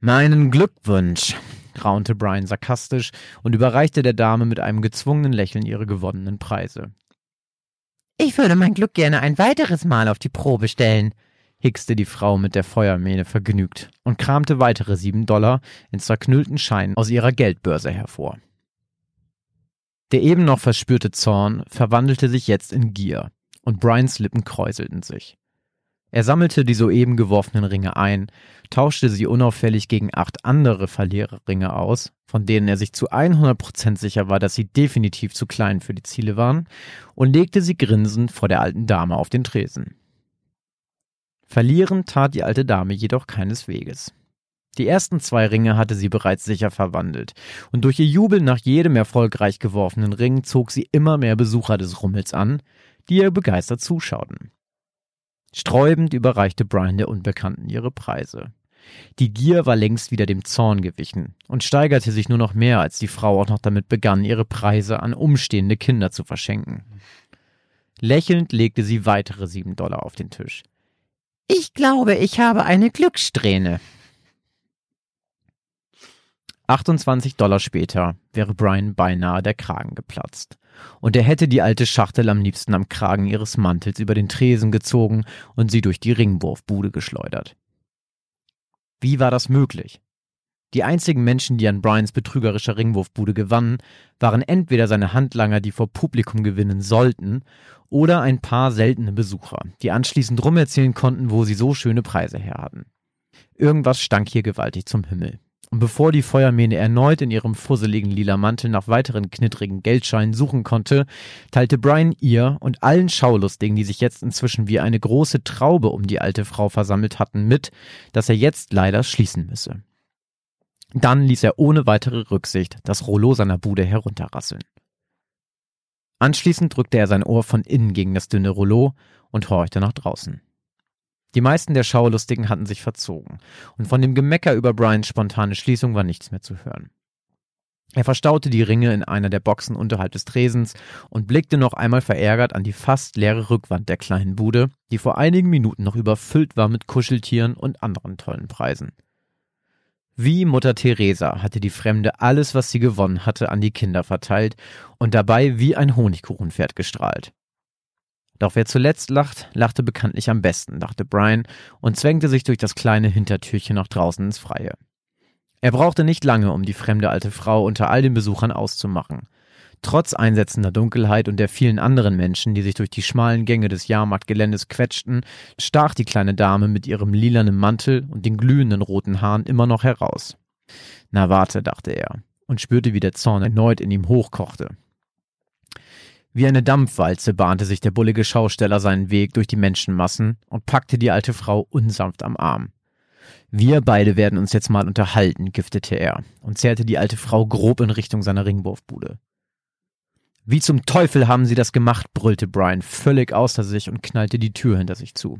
Meinen Glückwunsch, raunte Brian sarkastisch und überreichte der Dame mit einem gezwungenen Lächeln ihre gewonnenen Preise. Ich würde mein Glück gerne ein weiteres Mal auf die Probe stellen, hickste die Frau mit der Feuermähne vergnügt und kramte weitere sieben Dollar in zerknüllten Scheinen aus ihrer Geldbörse hervor. Der eben noch verspürte Zorn verwandelte sich jetzt in Gier, und Brians Lippen kräuselten sich. Er sammelte die soeben geworfenen Ringe ein, tauschte sie unauffällig gegen acht andere Verliererringe aus, von denen er sich zu 100% sicher war, dass sie definitiv zu klein für die Ziele waren, und legte sie grinsend vor der alten Dame auf den Tresen. Verlieren tat die alte Dame jedoch keinesweges. Die ersten zwei Ringe hatte sie bereits sicher verwandelt, und durch ihr Jubel nach jedem erfolgreich geworfenen Ring zog sie immer mehr Besucher des Rummels an, die ihr begeistert zuschauten. Sträubend überreichte Brian der Unbekannten ihre Preise. Die Gier war längst wieder dem Zorn gewichen und steigerte sich nur noch mehr, als die Frau auch noch damit begann, ihre Preise an umstehende Kinder zu verschenken. Lächelnd legte sie weitere sieben Dollar auf den Tisch. Ich glaube, ich habe eine Glückssträhne. 28 Dollar später wäre Brian beinahe der Kragen geplatzt und er hätte die alte Schachtel am liebsten am Kragen ihres Mantels über den Tresen gezogen und sie durch die Ringwurfbude geschleudert. Wie war das möglich? Die einzigen Menschen, die an Brians betrügerischer Ringwurfbude gewannen, waren entweder seine Handlanger, die vor Publikum gewinnen sollten, oder ein paar seltene Besucher, die anschließend rumerzählen konnten, wo sie so schöne Preise her hatten. Irgendwas stank hier gewaltig zum Himmel. Und bevor die Feuermähne erneut in ihrem fusseligen lila Mantel nach weiteren knittrigen Geldscheinen suchen konnte, teilte Brian ihr und allen Schaulustigen, die sich jetzt inzwischen wie eine große Traube um die alte Frau versammelt hatten, mit, dass er jetzt leider schließen müsse. Dann ließ er ohne weitere Rücksicht das Rollo seiner Bude herunterrasseln. Anschließend drückte er sein Ohr von innen gegen das dünne Rollo und horchte nach draußen. Die meisten der Schaulustigen hatten sich verzogen, und von dem Gemecker über Brians spontane Schließung war nichts mehr zu hören. Er verstaute die Ringe in einer der Boxen unterhalb des Tresens und blickte noch einmal verärgert an die fast leere Rückwand der kleinen Bude, die vor einigen Minuten noch überfüllt war mit Kuscheltieren und anderen tollen Preisen. Wie Mutter Teresa hatte die Fremde alles, was sie gewonnen hatte, an die Kinder verteilt und dabei wie ein Honigkuchenpferd gestrahlt. Doch wer zuletzt lacht, lachte bekanntlich am besten, dachte Brian und zwängte sich durch das kleine Hintertürchen nach draußen ins Freie. Er brauchte nicht lange, um die fremde alte Frau unter all den Besuchern auszumachen. Trotz einsetzender Dunkelheit und der vielen anderen Menschen, die sich durch die schmalen Gänge des Jahrmarktgeländes quetschten, stach die kleine Dame mit ihrem lilanen Mantel und den glühenden roten Haaren immer noch heraus. Na warte, dachte er und spürte, wie der Zorn erneut in ihm hochkochte. Wie eine Dampfwalze bahnte sich der bullige Schausteller seinen Weg durch die Menschenmassen und packte die alte Frau unsanft am Arm. Wir beide werden uns jetzt mal unterhalten, giftete er und zerrte die alte Frau grob in Richtung seiner Ringwurfbude. Wie zum Teufel haben Sie das gemacht? brüllte Brian völlig außer sich und knallte die Tür hinter sich zu.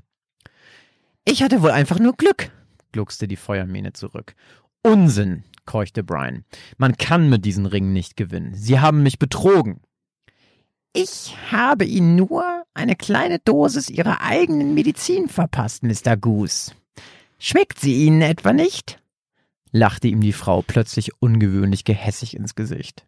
Ich hatte wohl einfach nur Glück, gluckste die Feuermähne zurück. Unsinn, keuchte Brian. Man kann mit diesen Ringen nicht gewinnen. Sie haben mich betrogen. Ich habe Ihnen nur eine kleine Dosis Ihrer eigenen Medizin verpasst, Mr. Goose. Schmeckt sie Ihnen etwa nicht? lachte ihm die Frau plötzlich ungewöhnlich gehässig ins Gesicht.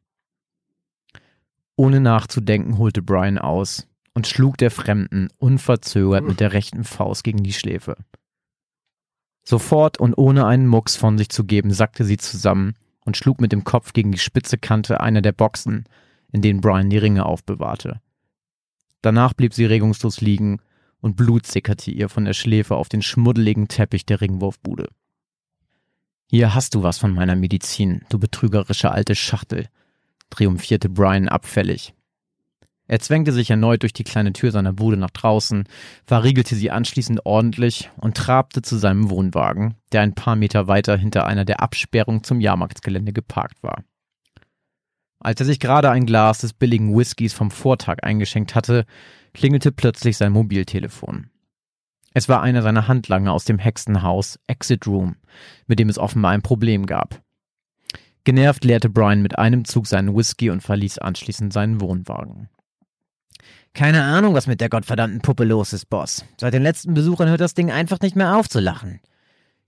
Ohne nachzudenken holte Brian aus und schlug der Fremden unverzögert mit der rechten Faust gegen die Schläfe. Sofort und ohne einen Mucks von sich zu geben, sackte sie zusammen und schlug mit dem Kopf gegen die spitze Kante einer der Boxen, in denen Brian die Ringe aufbewahrte. Danach blieb sie regungslos liegen und Blut sickerte ihr von der Schläfe auf den schmuddeligen Teppich der Ringwurfbude. Hier hast du was von meiner Medizin, du betrügerische alte Schachtel, triumphierte Brian abfällig. Er zwängte sich erneut durch die kleine Tür seiner Bude nach draußen, verriegelte sie anschließend ordentlich und trabte zu seinem Wohnwagen, der ein paar Meter weiter hinter einer der Absperrungen zum Jahrmarktsgelände geparkt war. Als er sich gerade ein Glas des billigen Whiskys vom Vortag eingeschenkt hatte, klingelte plötzlich sein Mobiltelefon. Es war einer seiner Handlanger aus dem Hexenhaus Exit Room, mit dem es offenbar ein Problem gab. Genervt leerte Brian mit einem Zug seinen Whisky und verließ anschließend seinen Wohnwagen. Keine Ahnung, was mit der gottverdammten Puppe los ist, Boss. Seit den letzten Besuchern hört das Ding einfach nicht mehr auf zu lachen.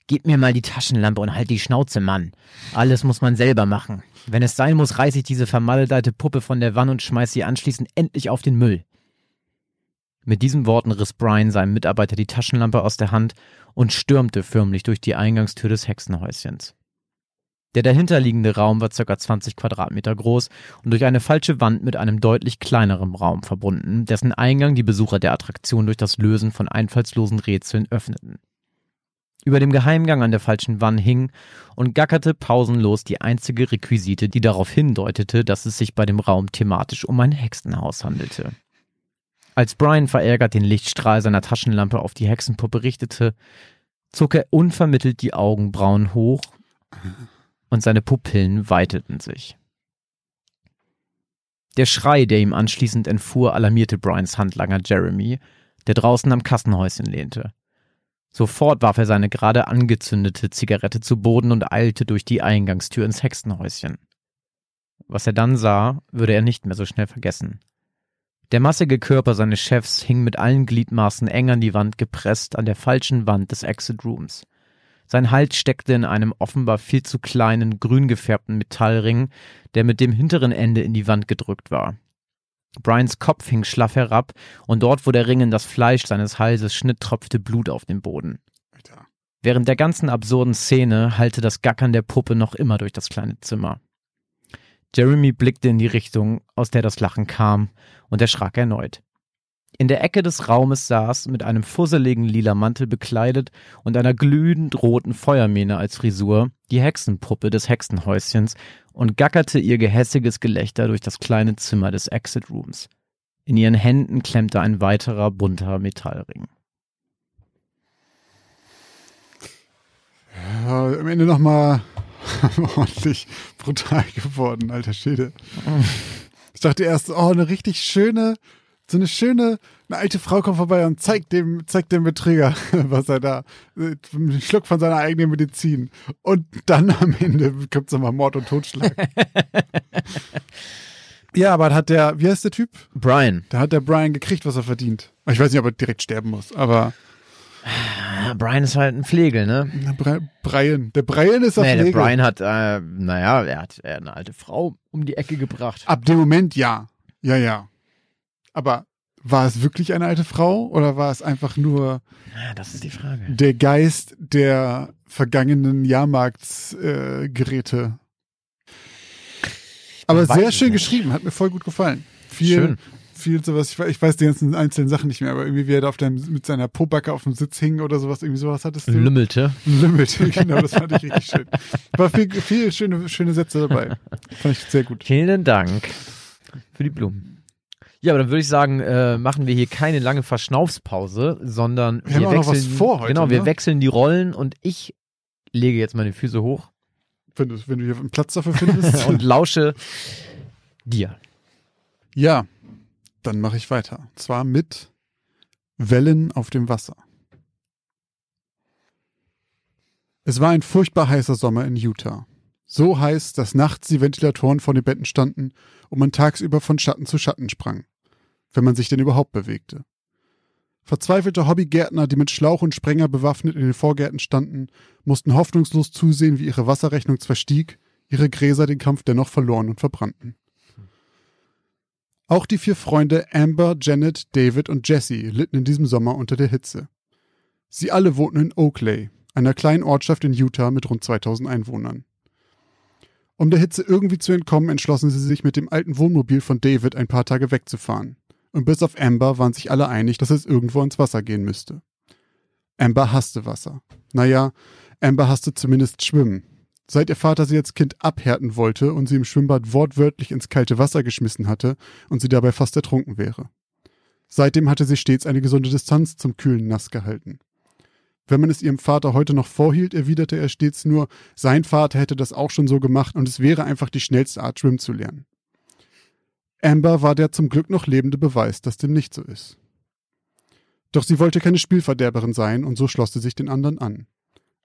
Gib mir mal die Taschenlampe und halt die Schnauze, Mann. Alles muss man selber machen. Wenn es sein muss, reiße ich diese vermaledeite Puppe von der Wand und schmeiß sie anschließend endlich auf den Müll. Mit diesen Worten riss Brian seinem Mitarbeiter die Taschenlampe aus der Hand und stürmte förmlich durch die Eingangstür des Hexenhäuschens. Der dahinterliegende Raum war ca. 20 Quadratmeter groß und durch eine falsche Wand mit einem deutlich kleineren Raum verbunden, dessen Eingang die Besucher der Attraktion durch das Lösen von einfallslosen Rätseln öffneten. Über dem Geheimgang an der falschen Wand hing und gackerte pausenlos die einzige Requisite, die darauf hindeutete, dass es sich bei dem Raum thematisch um ein Hexenhaus handelte. Als Brian verärgert den Lichtstrahl seiner Taschenlampe auf die Hexenpuppe richtete, zog er unvermittelt die Augenbrauen hoch und seine Pupillen weiteten sich. Der Schrei, der ihm anschließend entfuhr, alarmierte Brians Handlanger Jeremy, der draußen am Kassenhäuschen lehnte. Sofort warf er seine gerade angezündete Zigarette zu Boden und eilte durch die Eingangstür ins Hexenhäuschen. Was er dann sah, würde er nicht mehr so schnell vergessen. Der massige Körper seines Chefs hing mit allen Gliedmaßen eng an die Wand gepresst an der falschen Wand des Exit Rooms. Sein Hals steckte in einem offenbar viel zu kleinen, grün gefärbten Metallring, der mit dem hinteren Ende in die Wand gedrückt war. Brians Kopf hing schlaff herab, und dort, wo der Ring in das Fleisch seines Halses schnitt, tropfte Blut auf den Boden. Alter. Während der ganzen absurden Szene hallte das Gackern der Puppe noch immer durch das kleine Zimmer. Jeremy blickte in die Richtung, aus der das Lachen kam, und erschrak erneut. In der Ecke des Raumes saß, mit einem fusseligen lila Mantel bekleidet und einer glühend roten Feuermähne als Frisur, die Hexenpuppe des Hexenhäuschens und gackerte ihr gehässiges Gelächter durch das kleine Zimmer des Exit Rooms. In ihren Händen klemmte ein weiterer bunter Metallring. Ja, am Ende nochmal [laughs] ordentlich brutal geworden, alter Schäde. [laughs] Ich dachte erst, oh, eine richtig schöne, so eine schöne, eine alte Frau kommt vorbei und zeigt dem, zeigt dem Betrüger, [laughs] was er da, einen Schluck von seiner eigenen Medizin. Und dann am Ende kommt es nochmal Mord und Totschlag. [laughs] ja, aber hat der, wie heißt der Typ? Brian. Da hat der Brian gekriegt, was er verdient. Ich weiß nicht, ob er direkt sterben muss, aber. Brian ist halt ein Pflegel, ne? Brian. Der Brian ist ein nee, Pflegel. Der Brian hat, äh, naja, er hat eine alte Frau um die Ecke gebracht. Ab dem Moment ja. Ja, ja. Aber War es wirklich eine alte Frau oder war es einfach nur Ja, das ist die Frage. der Geist der vergangenen Jahrmarktsgeräte? Äh? Aber sehr schön nicht. geschrieben, hat mir voll gut gefallen. Viel, Schön. viel sowas, ich, ich weiß die ganzen einzelnen Sachen nicht mehr, aber irgendwie wie er da auf dem, mit seiner Pobacke auf dem Sitz hing oder sowas, irgendwie sowas hattest du. Lümmelte. Limit, [laughs] genau, das fand ich richtig schön. War viel, viel schöne, schöne Sätze dabei. Fand ich sehr gut. Vielen Dank für die Blumen. Ja, aber dann würde ich sagen, äh, machen wir hier keine lange Verschnaufspause, sondern Wir was wechseln, vor heute, Genau, wir ne? wechseln die Rollen und ich lege jetzt meine Füße hoch Wenn du, wenn du hier einen Platz dafür findest. [laughs] und lausche dir. ja, dann mache ich weiter. Und zwar mit Wellen auf dem Wasser. Es war ein furchtbar heißer Sommer in Utah. So heiß, dass nachts die Ventilatoren vor den Betten standen und man tagsüber von Schatten zu Schatten sprang. Wenn man sich denn überhaupt bewegte. Verzweifelte Hobbygärtner, die mit Schlauch und Sprenger bewaffnet in den Vorgärten standen, mussten hoffnungslos zusehen, wie ihre Wasserrechnung zwar stieg, ihre Gräser den Kampf dennoch verloren und verbrannten. Auch die vier Freunde Amber, Janet, David und Jesse litten in diesem Sommer unter der Hitze. Sie alle wohnten in Oakley, einer kleinen Ortschaft in Utah mit rund 2000 Einwohnern. Um der Hitze irgendwie zu entkommen, entschlossen sie sich mit dem alten Wohnmobil von David ein paar Tage wegzufahren. Und bis auf Amber waren sich alle einig, dass es irgendwo ins Wasser gehen müsste. Amber hasste Wasser. Naja, Amber hasste zumindest Schwimmen. Seit ihr Vater sie als Kind abhärten wollte und sie im Schwimmbad wortwörtlich ins kalte Wasser geschmissen hatte und sie dabei fast ertrunken wäre. Seitdem hatte sie stets eine gesunde Distanz zum kühlen Nass gehalten. Wenn man es ihrem Vater heute noch vorhielt, erwiderte er stets nur, sein Vater hätte das auch schon so gemacht und es wäre einfach die schnellste Art, schwimmen zu lernen. Amber war der zum Glück noch lebende Beweis, dass dem nicht so ist. Doch sie wollte keine Spielverderberin sein und so schloss sie sich den anderen an.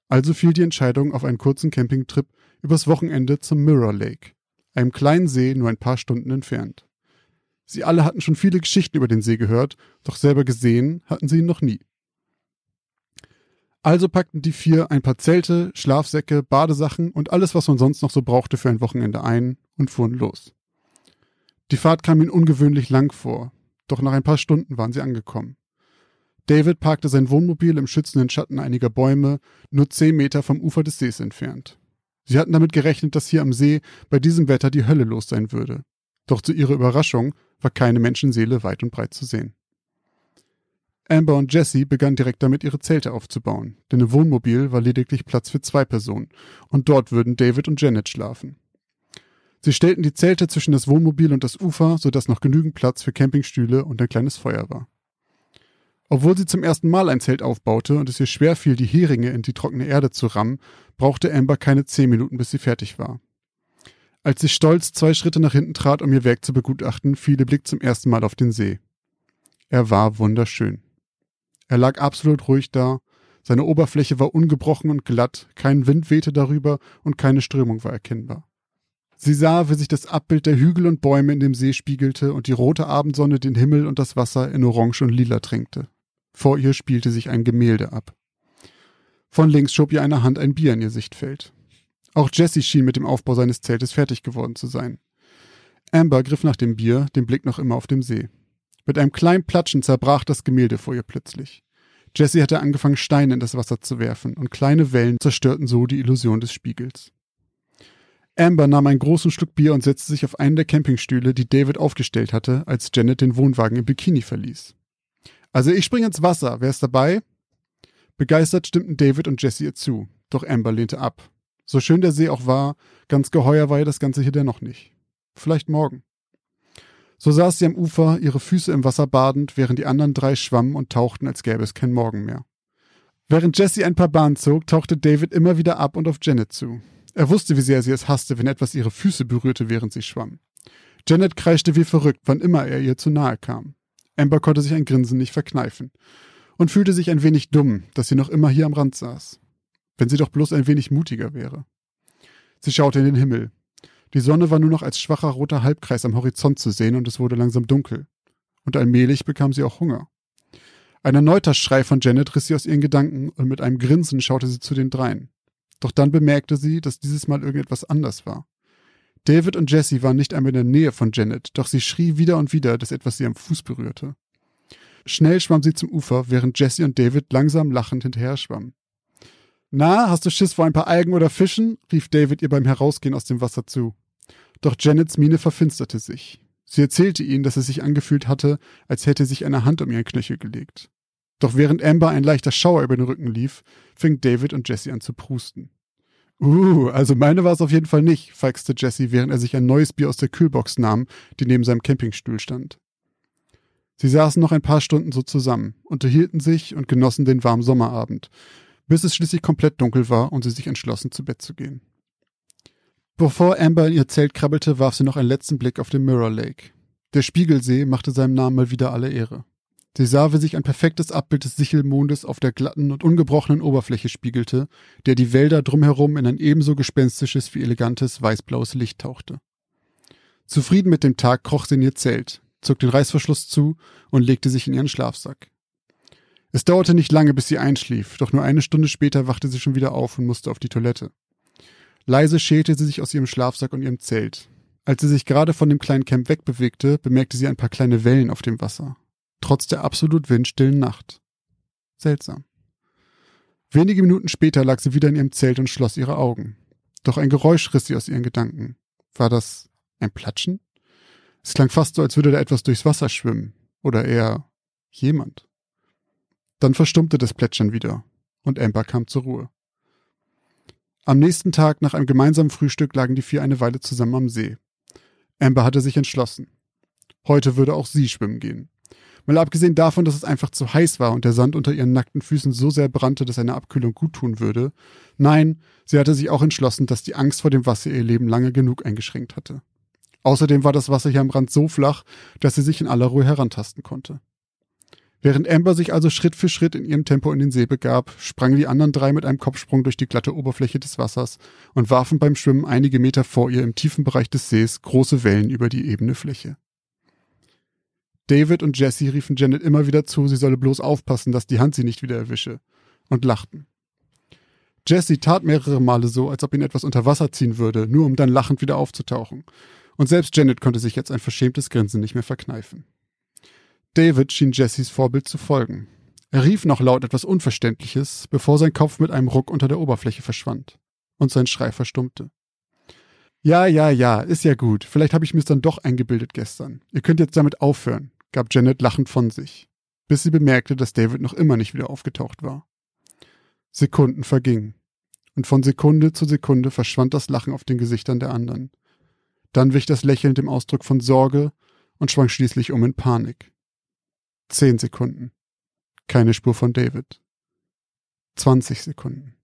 Also fiel die Entscheidung auf einen kurzen Campingtrip übers Wochenende zum Mirror Lake, einem kleinen See nur ein paar Stunden entfernt. Sie alle hatten schon viele Geschichten über den See gehört, doch selber gesehen hatten sie ihn noch nie. Also packten die vier ein paar Zelte, Schlafsäcke, Badesachen und alles, was man sonst noch so brauchte für ein Wochenende ein und fuhren los. Die Fahrt kam ihnen ungewöhnlich lang vor, doch nach ein paar Stunden waren sie angekommen. David parkte sein Wohnmobil im schützenden Schatten einiger Bäume, nur zehn Meter vom Ufer des Sees entfernt. Sie hatten damit gerechnet, dass hier am See bei diesem Wetter die Hölle los sein würde. Doch zu ihrer Überraschung war keine Menschenseele weit und breit zu sehen. Amber und Jesse begannen direkt damit, ihre Zelte aufzubauen, denn im Wohnmobil war lediglich Platz für zwei Personen, und dort würden David und Janet schlafen. Sie stellten die Zelte zwischen das Wohnmobil und das Ufer, sodass noch genügend Platz für Campingstühle und ein kleines Feuer war. Obwohl sie zum ersten Mal ein Zelt aufbaute und es ihr schwer fiel, die Heringe in die trockene Erde zu rammen, brauchte Amber keine zehn Minuten, bis sie fertig war. Als sie stolz zwei Schritte nach hinten trat, um ihr Werk zu begutachten, fiel ihr Blick zum ersten Mal auf den See. Er war wunderschön. Er lag absolut ruhig da, seine Oberfläche war ungebrochen und glatt, kein Wind wehte darüber und keine Strömung war erkennbar. Sie sah, wie sich das Abbild der Hügel und Bäume in dem See spiegelte und die rote Abendsonne den Himmel und das Wasser in Orange und Lila tränkte. Vor ihr spielte sich ein Gemälde ab. Von links schob ihr eine Hand ein Bier in ihr Sichtfeld. Auch Jesse schien mit dem Aufbau seines Zeltes fertig geworden zu sein. Amber griff nach dem Bier, den Blick noch immer auf dem See. Mit einem kleinen Platschen zerbrach das Gemälde vor ihr plötzlich. Jesse hatte angefangen, Steine in das Wasser zu werfen, und kleine Wellen zerstörten so die Illusion des Spiegels. Amber nahm einen großen Schluck Bier und setzte sich auf einen der Campingstühle, die David aufgestellt hatte, als Janet den Wohnwagen im Bikini verließ. Also ich springe ins Wasser, wer ist dabei? Begeistert stimmten David und Jesse ihr zu, doch Amber lehnte ab. So schön der See auch war, ganz geheuer war ihr das Ganze hier dennoch nicht. Vielleicht morgen. So saß sie am Ufer, ihre Füße im Wasser badend, während die anderen drei schwammen und tauchten, als gäbe es kein Morgen mehr. Während Jesse ein paar Bahnen zog, tauchte David immer wieder ab und auf Janet zu. Er wusste, wie sehr sie es hasste, wenn etwas ihre Füße berührte, während sie schwamm. Janet kreischte wie verrückt, wann immer er ihr zu nahe kam. Amber konnte sich ein Grinsen nicht verkneifen und fühlte sich ein wenig dumm, dass sie noch immer hier am Rand saß. Wenn sie doch bloß ein wenig mutiger wäre. Sie schaute in den Himmel. Die Sonne war nur noch als schwacher roter Halbkreis am Horizont zu sehen und es wurde langsam dunkel. Und allmählich bekam sie auch Hunger. Ein erneuter Schrei von Janet riss sie aus ihren Gedanken und mit einem Grinsen schaute sie zu den dreien. Doch dann bemerkte sie, dass dieses Mal irgendetwas anders war. David und Jesse waren nicht einmal in der Nähe von Janet, doch sie schrie wieder und wieder, dass etwas sie am Fuß berührte. Schnell schwamm sie zum Ufer, während Jesse und David langsam lachend hinterher schwammen. Na, hast du Schiss vor ein paar Algen oder Fischen? rief David ihr beim Herausgehen aus dem Wasser zu. Doch Janets Miene verfinsterte sich. Sie erzählte ihnen, dass es sich angefühlt hatte, als hätte sich eine Hand um ihren Knöchel gelegt. Doch während Amber ein leichter Schauer über den Rücken lief, fing David und Jesse an zu prusten. Uh, also meine war es auf jeden Fall nicht, feixte Jesse, während er sich ein neues Bier aus der Kühlbox nahm, die neben seinem Campingstuhl stand. Sie saßen noch ein paar Stunden so zusammen, unterhielten sich und genossen den warmen Sommerabend, bis es schließlich komplett dunkel war und sie sich entschlossen, zu Bett zu gehen. Bevor Amber in ihr Zelt krabbelte, warf sie noch einen letzten Blick auf den Mirror Lake. Der Spiegelsee machte seinem Namen mal wieder alle Ehre. Sie sah, wie sich ein perfektes Abbild des Sichelmondes auf der glatten und ungebrochenen Oberfläche spiegelte, der die Wälder drumherum in ein ebenso gespenstisches wie elegantes weißblaues Licht tauchte. Zufrieden mit dem Tag kroch sie in ihr Zelt, zog den Reißverschluss zu und legte sich in ihren Schlafsack. Es dauerte nicht lange, bis sie einschlief, doch nur eine Stunde später wachte sie schon wieder auf und musste auf die Toilette. Leise schälte sie sich aus ihrem Schlafsack und ihrem Zelt. Als sie sich gerade von dem kleinen Camp wegbewegte, bemerkte sie ein paar kleine Wellen auf dem Wasser. Trotz der absolut windstillen Nacht. Seltsam. Wenige Minuten später lag sie wieder in ihrem Zelt und schloss ihre Augen. Doch ein Geräusch riss sie aus ihren Gedanken. War das ein Platschen? Es klang fast so, als würde da etwas durchs Wasser schwimmen. Oder eher jemand. Dann verstummte das Plätschern wieder und Amber kam zur Ruhe. Am nächsten Tag nach einem gemeinsamen Frühstück lagen die vier eine Weile zusammen am See. Amber hatte sich entschlossen. Heute würde auch sie schwimmen gehen. Mal abgesehen davon, dass es einfach zu heiß war und der Sand unter ihren nackten Füßen so sehr brannte, dass eine Abkühlung guttun würde. Nein, sie hatte sich auch entschlossen, dass die Angst vor dem Wasser ihr Leben lange genug eingeschränkt hatte. Außerdem war das Wasser hier am Rand so flach, dass sie sich in aller Ruhe herantasten konnte. Während Amber sich also Schritt für Schritt in ihrem Tempo in den See begab, sprangen die anderen drei mit einem Kopfsprung durch die glatte Oberfläche des Wassers und warfen beim Schwimmen einige Meter vor ihr im tiefen Bereich des Sees große Wellen über die ebene Fläche. David und Jesse riefen Janet immer wieder zu, sie solle bloß aufpassen, dass die Hand sie nicht wieder erwische, und lachten. Jesse tat mehrere Male so, als ob ihn etwas unter Wasser ziehen würde, nur um dann lachend wieder aufzutauchen. Und selbst Janet konnte sich jetzt ein verschämtes Grinsen nicht mehr verkneifen. David schien Jessys Vorbild zu folgen. Er rief noch laut etwas Unverständliches, bevor sein Kopf mit einem Ruck unter der Oberfläche verschwand und sein Schrei verstummte. Ja, ja, ja, ist ja gut. Vielleicht habe ich mir's dann doch eingebildet gestern. Ihr könnt jetzt damit aufhören, gab Janet lachend von sich, bis sie bemerkte, dass David noch immer nicht wieder aufgetaucht war. Sekunden vergingen, und von Sekunde zu Sekunde verschwand das Lachen auf den Gesichtern der anderen. Dann wich das Lächeln dem Ausdruck von Sorge und schwang schließlich um in Panik. Zehn Sekunden. Keine Spur von David. Zwanzig Sekunden.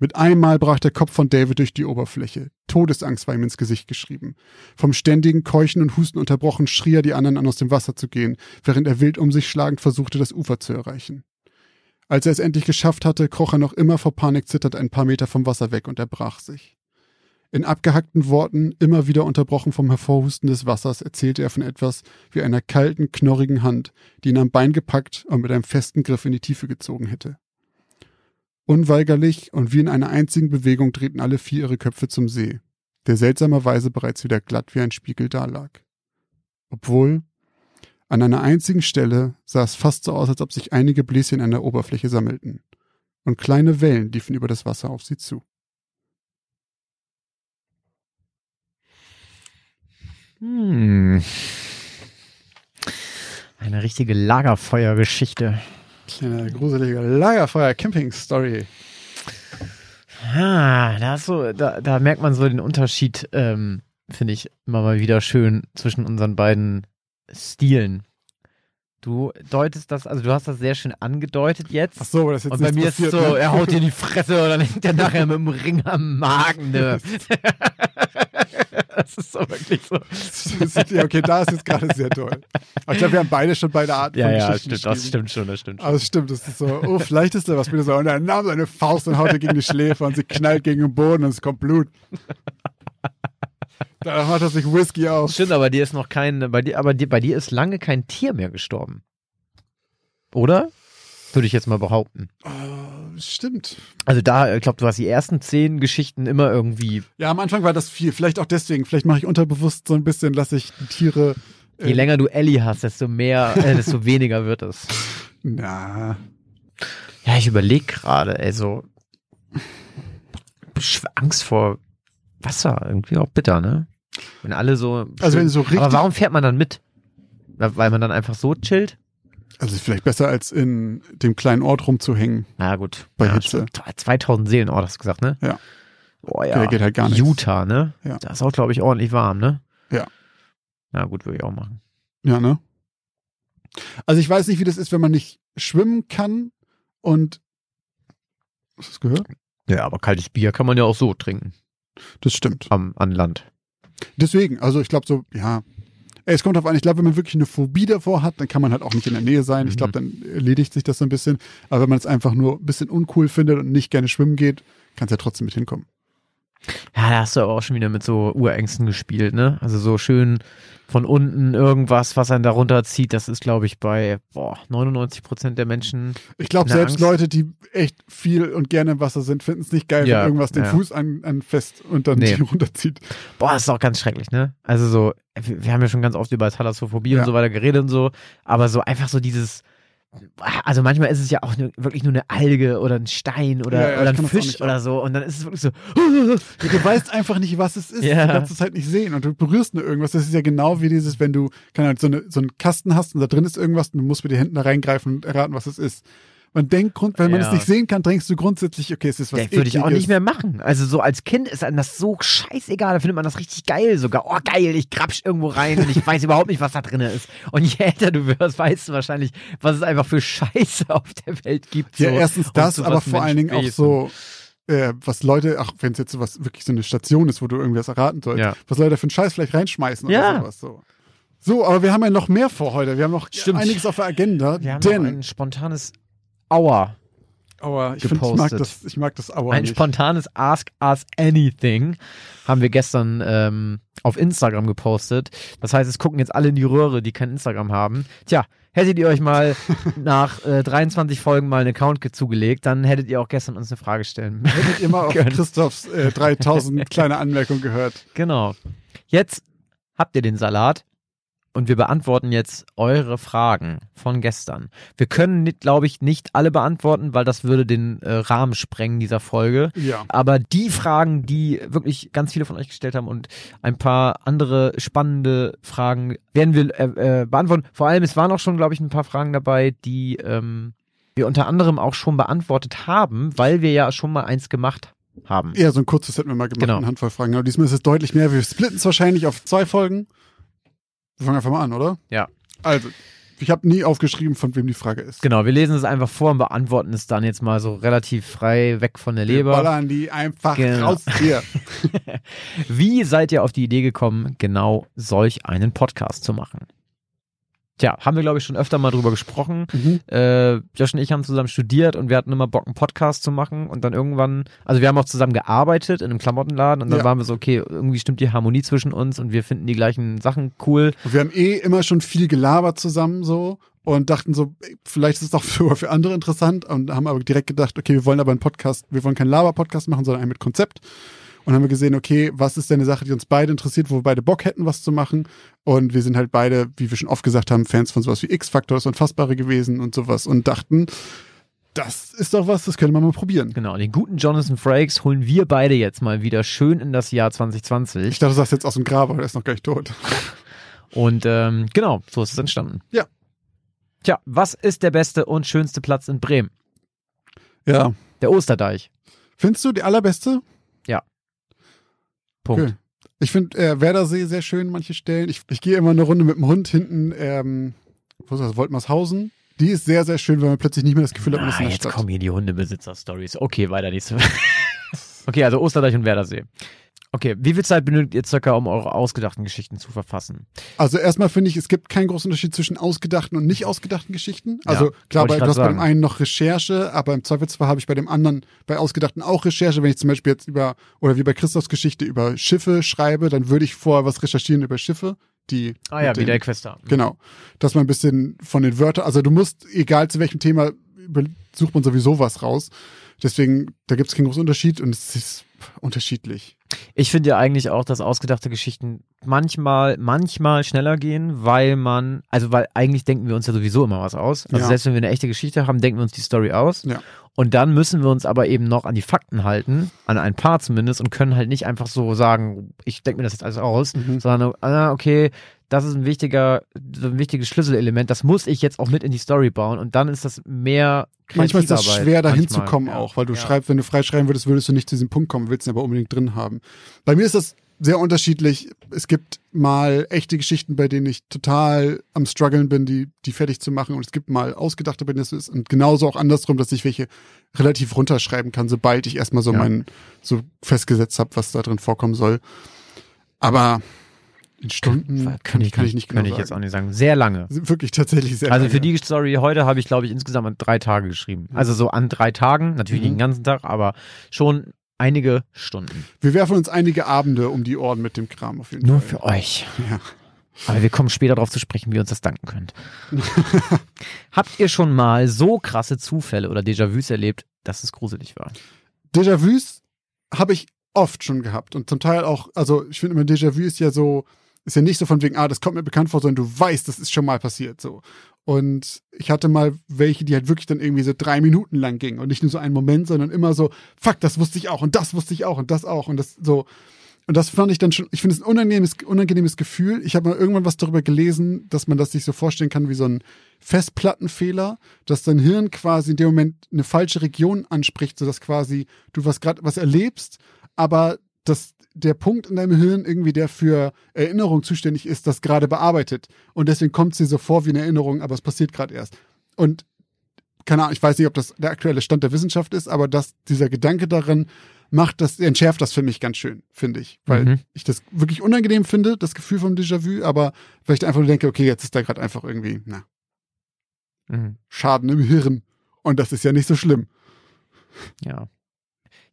Mit einmal brach der Kopf von David durch die Oberfläche. Todesangst war ihm ins Gesicht geschrieben. Vom ständigen Keuchen und Husten unterbrochen schrie er die anderen an, aus dem Wasser zu gehen, während er wild um sich schlagend versuchte, das Ufer zu erreichen. Als er es endlich geschafft hatte, kroch er noch immer vor Panik zitternd ein paar Meter vom Wasser weg und erbrach sich. In abgehackten Worten, immer wieder unterbrochen vom Hervorhusten des Wassers, erzählte er von etwas wie einer kalten, knorrigen Hand, die ihn am Bein gepackt und mit einem festen Griff in die Tiefe gezogen hätte. Unweigerlich und wie in einer einzigen Bewegung drehten alle vier ihre Köpfe zum See, der seltsamerweise bereits wieder glatt wie ein Spiegel dalag. Obwohl, an einer einzigen Stelle sah es fast so aus, als ob sich einige Bläschen an der Oberfläche sammelten, und kleine Wellen liefen über das Wasser auf sie zu. Hm. Eine richtige Lagerfeuergeschichte. Kleine gruselige Lagerfeuer-Camping-Story. Ah, da, so, da, da merkt man so den Unterschied, ähm, finde ich immer mal wieder schön zwischen unseren beiden Stilen. Du deutest das, also du hast das sehr schön angedeutet jetzt. Ach so, das ist jetzt Und bei mir passiert, ist es so, ne? er haut dir die Fresse und dann hängt er nachher mit dem Ring am Magen. Ne? [laughs] [laughs] das ist so wirklich so. [laughs] ja, okay, da ist jetzt gerade sehr toll. Aber ich glaube, wir haben beide schon beide Arten Ja, von ja, stimmt, das stimmt schon, das stimmt schon. Aber es stimmt, das ist so, oh, vielleicht ist da was mit so. Und er nahm seine Faust und haut ihr gegen die Schläfe und sie knallt gegen den Boden und es kommt Blut. Danach macht er sich Whisky auf. Stimmt, aber dir ist noch kein, bei dir, aber dir, bei dir ist lange kein Tier mehr gestorben. Oder? Würde ich jetzt mal behaupten. Oh, stimmt. Also da, ich glaube, du hast die ersten zehn Geschichten immer irgendwie. Ja, am Anfang war das viel. Vielleicht auch deswegen. Vielleicht mache ich unterbewusst so ein bisschen, lasse ich die Tiere Je Äh, länger du Ellie hast, desto mehr, äh, desto [laughs] weniger wird es. Na, Ja, ich überlege gerade, ey, so Sch- Angst vor Wasser, irgendwie auch bitter, ne? Wenn alle so. Also wenn so richtig- Aber warum fährt man dann mit? Weil man dann einfach so chillt? Also vielleicht besser als in dem kleinen Ort rumzuhängen. Na gut. Bei ja, Hitze. stimmt. 2000 Seelen, oh, hast du gesagt, ne? Ja. Boah, Ja, ja. geht halt gar nichts. Utah, ne? Ja. Da ist auch, glaube ich, ordentlich warm, ne? Ja. Na gut, würde ich auch machen. Ja, ne? Also ich weiß nicht, wie das ist, wenn man nicht schwimmen kann und hast du das gehört? Ja, aber kaltes Bier kann man ja auch so trinken. Das stimmt. Am, an Land. Deswegen, also ich glaube so, ja. Es kommt drauf an, ich glaube, wenn man wirklich eine Phobie davor hat, dann kann man halt auch nicht in der Nähe sein. Ich glaube, dann erledigt sich das so ein bisschen. Aber wenn man es einfach nur ein bisschen uncool findet und nicht gerne schwimmen geht, kann es ja trotzdem mit hinkommen. Ja, da hast du aber auch schon wieder mit so Urängsten gespielt, ne? Also so schön von unten irgendwas, was einen darunter zieht, das ist, glaube ich, bei boah, 99 Prozent der Menschen. Ich glaube, selbst Angst. Leute, die echt viel und gerne im Wasser sind, finden es nicht geil, Ja, wenn irgendwas den ja. Fuß an, an fest und dann Nee. [laughs] runterzieht. Boah, das ist auch ganz schrecklich, ne? Also so, wir wir haben ja schon ganz oft über Thalassophobie Ja. und so weiter geredet und so, aber so einfach so dieses, also manchmal ist es ja auch nur, wirklich nur eine Alge oder ein Stein oder, Ja, ja, oder ein Fisch oder so und dann ist es wirklich so, [laughs] Du weißt einfach nicht, was es ist. Ja. Du kannst es halt nicht sehen und du berührst nur irgendwas. Das ist ja genau wie dieses, wenn du keine Ahnung, so, eine, so einen Kasten hast und da drin ist irgendwas und du musst mit den Händen da reingreifen und erraten, was es ist. Man denkt, grund, wenn man Ja. es nicht sehen kann, denkst du grundsätzlich, okay, es ist was das würde ich auch nicht mehr machen. Also so als Kind ist einem das so scheißegal, da findet man das richtig geil sogar. Oh geil, ich grapsch irgendwo rein und ich weiß [laughs] überhaupt nicht, was da drin ist. Und je älter du wirst, weißt du wahrscheinlich, was es einfach für Scheiße [laughs] auf der Welt gibt. Ja, so. erstens Und das, so aber vor allen Dingen auch so, äh, was Leute, ach, wenn es jetzt sowas wirklich so eine Station ist, wo du irgendwas erraten sollst, Ja. was Leute für einen Scheiß vielleicht reinschmeißen Ja. oder sowas so. So, aber wir haben ja noch mehr vor heute. Wir haben noch Stimmt. einiges auf der Agenda. Wir haben denn, ein spontanes Aua. aber ich, find, ich mag gepostet. das, ich mag das Aua Ein nicht. spontanes Ask Us Anything haben wir gestern ähm, auf Instagram gepostet. Das heißt, es gucken jetzt alle in die Röhre, die kein Instagram haben. Tja, hättet ihr euch mal [laughs] nach äh, 23 Folgen mal einen Account ge- zugelegt, dann hättet ihr auch gestern uns eine Frage stellen. [laughs] Hättet ihr mal auf. Christophs äh, 3000 [laughs] kleine Anmerkung gehört. genau. Jetzt habt ihr den Salat und wir beantworten jetzt eure Fragen von gestern. Wir können, glaube ich, nicht alle beantworten, weil das würde den äh, Rahmen sprengen dieser Folge. Ja. Aber die Fragen, die wirklich ganz viele von euch gestellt haben und ein paar andere spannende Fragen werden wir äh, äh, beantworten. Vor allem, es waren auch schon, glaube ich, ein paar Fragen dabei, die ähm, wir unter anderem auch schon beantwortet haben, weil wir ja schon mal eins gemacht haben. Eher so ein kurzes hätten wir mal gemacht, Genau. eine Handvoll Fragen. Aber diesmal ist es deutlich mehr. Wir splitten es wahrscheinlich auf zwei Folgen. Wir fangen einfach mal an, oder? Ja. Also, ich habe nie aufgeschrieben, von wem die Frage ist. Genau, wir lesen es einfach vor und beantworten es dann jetzt mal so relativ frei weg von der Wir Leber. ballern die einfach Genau. raus hier. [laughs] Wie seid ihr auf die Idee gekommen, genau solch einen Podcast zu machen? Tja, haben wir, glaube ich, schon öfter mal drüber gesprochen. Mhm. Äh, Josh und ich haben zusammen studiert und wir hatten immer Bock, einen Podcast zu machen. Und dann irgendwann, also wir haben auch zusammen gearbeitet in einem Klamottenladen und dann Ja. waren wir so, okay, irgendwie stimmt die Harmonie zwischen uns und wir finden die gleichen Sachen cool. Und wir haben eh immer schon viel gelabert zusammen so und dachten so, vielleicht ist es doch für, [laughs] für andere interessant und haben aber direkt gedacht, okay, wir wollen aber einen Podcast, wir wollen keinen Laber-Podcast machen, sondern einen mit Konzept. Und haben wir gesehen, okay, was ist denn eine Sache, die uns beide interessiert, wo wir beide Bock hätten, was zu machen. Und wir sind halt beide, wie wir schon oft gesagt haben, Fans von sowas wie X-Factor, das Unfassbare gewesen und sowas und dachten, das ist doch was, das können wir mal probieren. Genau, den guten Jonathan Frakes holen wir beide jetzt mal wieder schön in das Jahr 2020. Ich dachte, du sagst jetzt aus dem Grab, aber der ist noch gar nicht tot. Und ähm, genau, so ist es entstanden. Ja. Tja, was ist der beste und schönste Platz in Bremen? Ja. Der Osterdeich. Findest du die allerbeste? Punkt. Okay. Ich finde äh, Werdersee sehr schön, manche Stellen. Ich, ich gehe immer eine Runde mit dem Hund hinten, ähm, wo ist das, Woltmarshausen. Die ist sehr, sehr schön, weil man plötzlich nicht mehr das Gefühl hat, man ist in der jetzt Stadt. kommen hier die Hundebesitzer-Stories. Okay, weiter nächste. [laughs] okay, also Osterdeich und Werdersee. Okay, wie viel Zeit benötigt ihr circa, um eure ausgedachten Geschichten zu verfassen? Also erstmal finde ich, es gibt keinen großen Unterschied zwischen ausgedachten und nicht ausgedachten Geschichten. Also Ja, klar, bei, du hast bei dem sagen. einen noch Recherche, aber im Zweifelsfall habe ich bei dem anderen, bei ausgedachten auch Recherche. Wenn ich zum Beispiel jetzt über, oder wie bei Christophs Geschichte über Schiffe schreibe, dann würde ich vorher was recherchieren über Schiffe, die Ah ja, wie den- der Quester. Genau. Dass man ein bisschen von den Wörtern, also du musst, egal zu welchem Thema, sucht man sowieso was raus. Deswegen, da gibt es keinen großen Unterschied und es ist unterschiedlich. Ich finde ja eigentlich auch, dass ausgedachte Geschichten manchmal, manchmal schneller gehen, weil man, also weil eigentlich denken wir uns ja sowieso immer was aus. Also Ja. selbst wenn wir eine echte Geschichte haben, denken wir uns die Story aus. Ja. Und dann müssen wir uns aber eben noch an die Fakten halten, an ein paar zumindest, und können halt nicht einfach so sagen, ich denke mir das jetzt alles aus, Mhm. sondern, ah, okay, das ist ein wichtiger, so ein wichtiges Schlüsselelement, das muss ich jetzt auch mit in die Story bauen und dann ist das mehr Manchmal ist das schwer, dahin Manchmal, zu kommen ja. auch, weil du Ja. schreibst, wenn du freischreiben würdest, würdest du nicht zu diesem Punkt kommen, willst ihn aber unbedingt drin haben. Bei mir ist das sehr unterschiedlich. Es gibt mal echte Geschichten, bei denen ich total am struggeln bin, die, die fertig zu machen. Und es gibt mal ausgedachte, bei denen es ist. Und genauso auch andersrum, dass ich welche relativ runterschreiben kann, sobald ich erstmal so Ja. mein, so festgesetzt habe, was da drin vorkommen soll. Aber in Stunden Kann, kann, ich, kann ich nicht kann genau ich jetzt auch nicht sagen. Sehr lange. [laughs] Wirklich tatsächlich sehr Also lange. für die Story heute habe ich, glaube ich, insgesamt an drei Tage geschrieben. Also so an drei Tagen, natürlich nicht Mhm. den ganzen Tag, aber schon einige Stunden. Wir werfen uns einige Abende um die Ohren mit dem Kram auf jeden Nur Fall. für euch. Ja. Aber wir kommen später darauf zu sprechen, wie ihr uns das danken könnt. [laughs] Habt ihr schon mal so krasse Zufälle oder Déjà-vus erlebt, dass es gruselig war? Déjà-vus habe ich oft schon gehabt und zum Teil auch, also ich finde immer Déjà-vu ist ja so, ist ja nicht so von wegen, ah, das kommt mir bekannt vor, sondern du weißt, das ist schon mal passiert, so. Und ich hatte mal welche, die halt wirklich dann irgendwie so drei Minuten lang gingen und nicht nur so einen Moment, sondern immer so, fuck, das wusste ich auch und das wusste ich auch und das auch und das so. Und das fand ich dann schon, ich finde es ein unangenehmes, unangenehmes Gefühl. Ich habe mal irgendwann was darüber gelesen, dass man das sich so vorstellen kann wie so ein Festplattenfehler, dass dein Hirn quasi in dem Moment eine falsche Region anspricht, sodass quasi du was gerade was erlebst, aber dass der Punkt in deinem Hirn irgendwie, der für Erinnerung zuständig ist, das gerade bearbeitet. Und deswegen kommt es dir so vor wie eine Erinnerung, aber es passiert gerade erst. Und keine Ahnung, ich weiß nicht, ob das der aktuelle Stand der Wissenschaft ist, aber dass dieser Gedanke darin macht das, entschärft das für mich ganz schön, finde ich. Weil Mhm. ich das wirklich unangenehm finde, das Gefühl vom Déjà-vu, aber weil ich einfach nur denke, okay, jetzt ist da gerade einfach irgendwie, na, Mhm. Schaden im Hirn. Und das ist ja nicht so schlimm. Ja.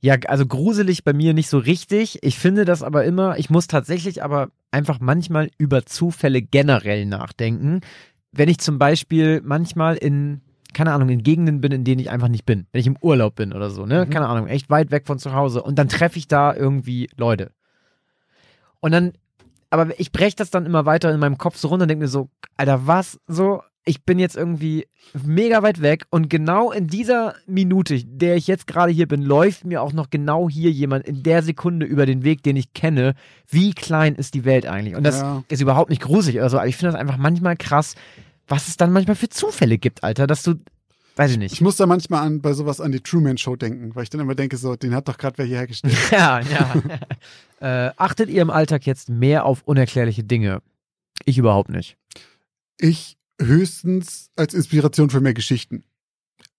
Ja, also gruselig bei mir nicht so richtig. Ich finde das aber immer, ich muss tatsächlich aber einfach manchmal über Zufälle generell nachdenken. Wenn ich zum Beispiel manchmal in, keine Ahnung, in Gegenden bin, in denen ich einfach nicht bin. Wenn ich im Urlaub bin oder so, ne? Mhm. Keine Ahnung, echt weit weg von zu Hause. Und dann treffe ich da irgendwie Leute. Und dann, aber ich breche das dann immer weiter in meinem Kopf so runter und denke mir so, Alter, was? So, ich bin jetzt irgendwie mega weit weg und genau in dieser Minute, der ich jetzt gerade hier bin, läuft mir auch noch genau hier jemand in der Sekunde über den Weg, den ich kenne. Wie klein ist die Welt eigentlich? Und das Ja. ist überhaupt nicht gruselig oder so, aber ich finde das einfach manchmal krass, was es dann manchmal für Zufälle gibt, Alter, dass du, weiß ich nicht. Ich muss da manchmal an, bei sowas an die Truman Show denken, weil ich dann immer denke, so, den hat doch gerade wer hierher gestellt. [laughs] Ja, ja. [laughs] äh, achtet ihr im Alltag jetzt mehr auf unerklärliche Dinge? Ich überhaupt nicht. Ich höchstens als Inspiration für mehr Geschichten.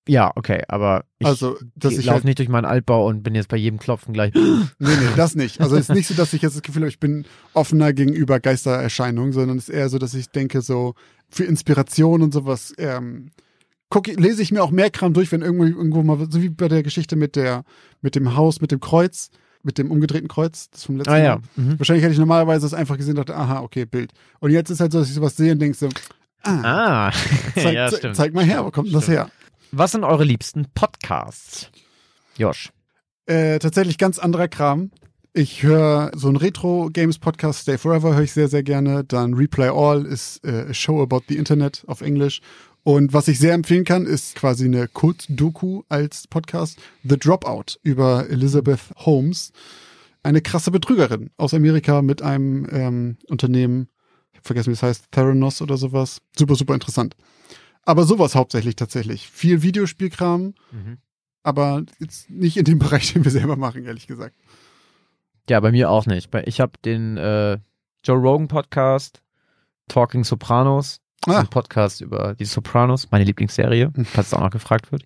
Ja, okay, aber ich also, dass ich laufe halt, nicht durch meinen Altbau und bin jetzt bei jedem Klopfen gleich. [gasps] nee, nee, das nicht. Also, es ist nicht so, dass ich jetzt das Gefühl habe, ich bin offener gegenüber Geistererscheinungen, sondern es ist eher so, dass ich denke, so, für Inspiration und sowas, ähm, gucke, lese ich mir auch mehr Kram durch, wenn irgendwo, irgendwo mal, so wie bei der Geschichte mit der, mit dem Haus, mit dem Kreuz, mit dem umgedrehten Kreuz, das vom letzten Ah ja. Mal. Mhm. Wahrscheinlich hätte ich normalerweise das einfach gesehen und dachte, aha, okay, Bild. Und jetzt ist halt so, dass ich sowas sehe und denke so, ah, Ah, [laughs] zeig, ja, ze- stimmt. zeig mal her, wo kommt denn das her? Was sind eure liebsten Podcasts? Josh. Äh, tatsächlich ganz anderer Kram. Ich höre so einen Retro-Games-Podcast, Stay Forever, höre ich sehr, sehr gerne. Dann Replay All ist äh, a Show About the Internet auf Englisch. Und was ich sehr empfehlen kann, ist quasi eine Kurzdoku als Podcast, The Dropout über Elizabeth Holmes. Eine krasse Betrügerin aus Amerika mit einem ähm, Unternehmen, vergessen, wie es heißt, Theranos oder sowas. Super, super interessant. Aber sowas hauptsächlich tatsächlich. Viel Videospielkram, aber jetzt nicht in dem [laughs] Bereich, den wir selber machen, ehrlich gesagt. Ja, bei mir auch nicht. Ich habe den äh, Joe Rogan Podcast, Talking Sopranos, Ah. ein Podcast über die Sopranos, meine Lieblingsserie, [laughs] falls es auch noch gefragt wird.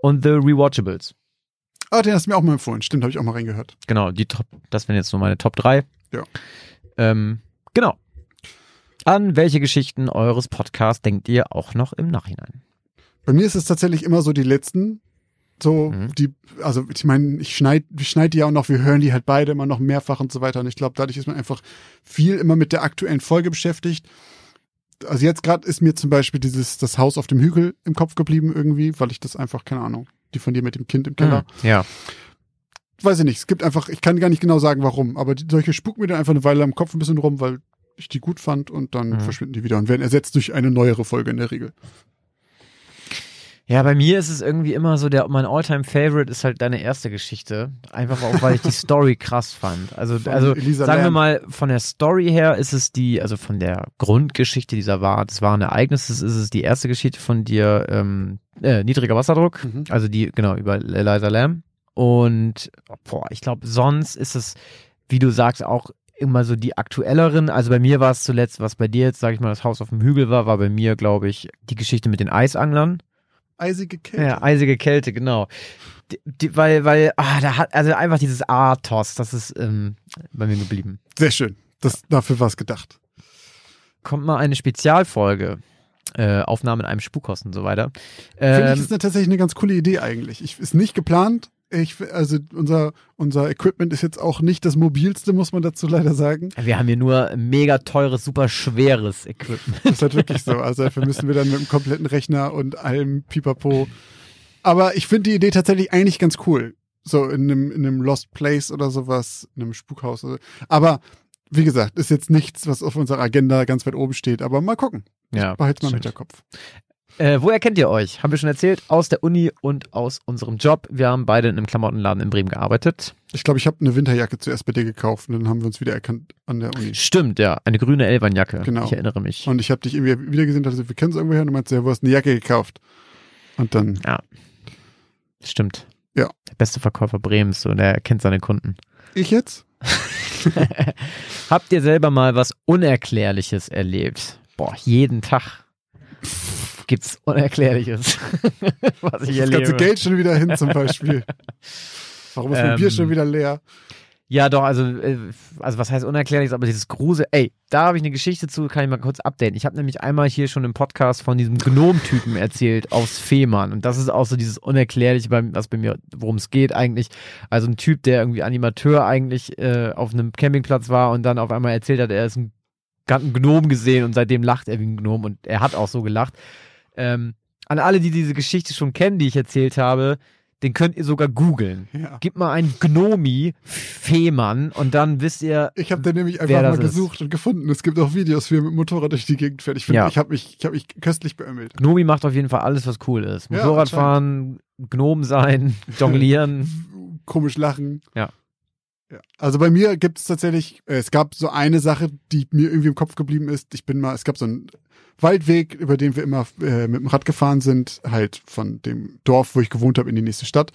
Und The Rewatchables. Ah, den hast du mir auch mal empfohlen. Stimmt, habe ich auch mal reingehört. Genau, die Top, das wären jetzt so meine Top 3. Ja. Ähm, genau. An welche Geschichten eures Podcasts denkt ihr auch noch im Nachhinein? Bei mir ist es tatsächlich immer so die letzten. So, Mhm. die, also ich meine, ich schneide ich schneid die ja auch noch, wir hören die halt beide immer noch mehrfach und so weiter. Und ich glaube, dadurch ist man einfach viel immer mit der aktuellen Folge beschäftigt. Also jetzt gerade ist mir zum Beispiel dieses, das Haus auf dem Hügel im Kopf geblieben irgendwie, weil ich das einfach, keine Ahnung, die von dir mit dem Kind im Keller. Mhm. Ja. weiß ich nicht, es gibt einfach, ich kann gar nicht genau sagen, warum, aber die, solche spuken mir dann einfach eine Weile am Kopf ein bisschen rum, weil ich die gut fand und dann Mhm. verschwinden die wieder und werden ersetzt durch eine neuere Folge in der Regel. Ja, bei mir ist es irgendwie immer so, der, mein Alltime favorite ist halt deine erste Geschichte. Einfach auch, weil ich die Story [laughs] krass fand. Also, Von also Elisa sagen wir mal, von der Story her ist es die, also von der Grundgeschichte dieser wahr, des wahren Ereignisses ist es die erste Geschichte von dir, ähm, äh, niedriger Wasserdruck. Mhm. Also die, genau, über Eliza Lamb. Und, boah, ich glaube, sonst ist es, wie du sagst, auch immer so die aktuelleren. Also bei mir war es zuletzt, was bei dir jetzt, sag ich mal, das Haus auf dem Hügel war, war bei mir, glaube ich, die Geschichte mit den Eisanglern. Eisige Kälte. Ja, eisige Kälte, genau. Die, die, weil, weil, ah, da hat, also einfach dieses Athos, das ist ähm, bei mir geblieben. Sehr schön. Das, dafür war es gedacht. Kommt mal eine Spezialfolge, äh, Aufnahme in einem Spukhaus und so weiter. Finde ich, Ähm, ist eine, tatsächlich eine ganz coole Idee eigentlich. Ich, ist nicht geplant. Ich, also unser, unser Equipment ist jetzt auch nicht das mobilste, muss man dazu leider sagen. wir haben hier nur mega teures, super schweres Equipment. Das ist halt wirklich so. Also dafür müssen wir dann mit einem kompletten Rechner und allem Pipapo. Aber ich finde die Idee tatsächlich eigentlich ganz cool. So in einem, in einem Lost Place oder sowas, in einem Spukhaus. Oder, aber wie gesagt, ist jetzt nichts, was auf unserer Agenda ganz weit oben steht. Aber mal gucken. Ja, Behalt's mal im. Hinterkopf. Äh, woher kennt ihr euch? Haben wir schon erzählt? Aus der Uni und aus unserem Job. Wir haben beide in einem Klamottenladen in Bremen gearbeitet. Ich glaube, ich habe eine Winterjacke zuerst bei dir gekauft und dann haben wir uns wieder erkannt an der Uni. Stimmt, ja. Eine grüne Elbernjacke. Genau. Ich erinnere mich. Und ich habe dich irgendwie wieder gesehen, dachte, wir kennen uns irgendwoher und du meinst, ja, wo hast du eine Jacke gekauft? Und dann, Stimmt. Ja. Der beste Verkäufer Bremens, so, der kennt seine Kunden. ich jetzt? [laughs] Habt ihr selber mal was Unerklärliches erlebt? Boah, jeden Tag gibt's Unerklärliches, [laughs] was ich Das erlebe. ganze Geld schon wieder hin zum Beispiel. Warum ist mein Ähm, Bier schon wieder leer? Ja, doch, also, äh, also was heißt unerklärliches, aber dieses Grusel, ey, da habe ich eine Geschichte zu, kann ich mal kurz updaten. Ich habe nämlich einmal hier schon im Podcast von diesem Gnom-Typen erzählt aus Fehmarn und das ist auch so dieses Unerklärliche, was bei mir, worum es geht eigentlich. Also ein Typ, der irgendwie Animateur eigentlich äh, auf einem Campingplatz war und dann auf einmal erzählt hat, er ist ein, hat einen Gnom gesehen und seitdem lacht er wie ein Gnom und er hat auch so gelacht. Ähm, an alle, die diese Geschichte schon kennen, die ich erzählt habe, den könnt ihr sogar googeln. Ja. Gib mal ein Gnomi Fehmarn und dann wisst ihr, Ich habe den nämlich einfach mal das ist. gesucht und gefunden. Es gibt auch Videos, wie er mit dem Motorrad durch die Gegend fährt. Ich finde, Ja. ich habe mich, ich hab mich köstlich beömmelt. Gnomi macht auf jeden Fall alles, was cool ist. Ja, Motorradfahren, Gnom sein, [laughs] jonglieren. Komisch lachen. Ja. Ja. Also bei mir gibt es tatsächlich, äh, es gab so eine Sache, die mir irgendwie im Kopf geblieben ist. Ich bin mal, es gab so einen Waldweg, über den wir immer äh, mit dem Rad gefahren sind, halt von dem Dorf, wo ich gewohnt habe, in die nächste Stadt.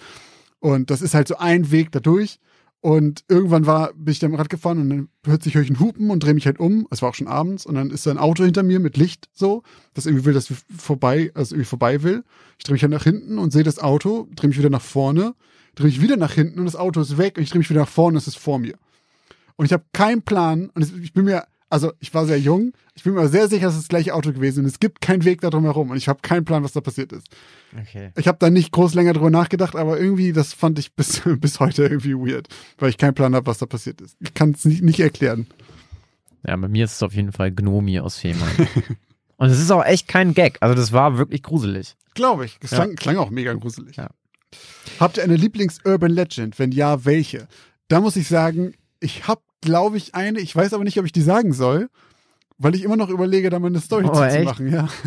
Und das ist halt so ein Weg dadurch. Und irgendwann war, bin ich da dem Rad gefahren und dann plötzlich höre ich einen Hupen und drehe mich halt um. Es war auch schon abends und dann ist da ein Auto hinter mir mit Licht so, das irgendwie will, dass wir vorbei, also irgendwie vorbei will. Ich drehe mich halt nach hinten und sehe das Auto, drehe mich wieder nach vorne, drehe mich wieder nach hinten und das Auto ist weg und ich drehe mich wieder nach vorne und es ist vor mir. Und ich habe keinen Plan und ich bin mir, also ich war sehr jung, ich bin mir sehr sicher, dass es das gleiche Auto gewesen ist und es gibt keinen Weg da drum herum und ich habe keinen Plan, was da passiert ist. Okay. Ich habe da nicht groß länger drüber nachgedacht, aber irgendwie, das fand ich bis, [laughs] bis heute irgendwie weird, weil ich keinen Plan habe, was da passiert ist. Ich kann es nicht, nicht erklären. Ja, bei mir ist es auf jeden Fall Gnomi aus Fehmarn. [laughs] und es ist auch echt kein Gag. Also das war wirklich gruselig. Glaube ich. Es Ja. klang, klang auch mega gruselig. Ja. Habt ihr eine Lieblings-Urban Legend? Wenn ja, welche? Da muss ich sagen, ich habe, glaube ich, eine. Ich weiß aber nicht, ob ich die sagen soll, weil ich immer noch überlege, da mal eine Story Oh, zu, echt? machen. Ja. [laughs]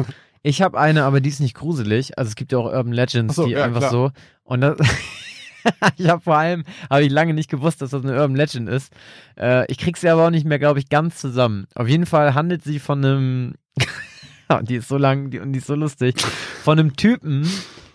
Ich habe eine, aber die ist nicht gruselig. Also es gibt ja auch Urban Legends, so, die ja, einfach klar. so. Und das, [laughs] ich habe vor allem, habe ich lange nicht gewusst, dass das eine Urban Legend ist. Äh, ich krieg sie aber auch nicht mehr, glaube ich, ganz zusammen. Auf jeden Fall handelt sie von einem, [laughs] die ist so lang die, und die ist so lustig, von einem Typen,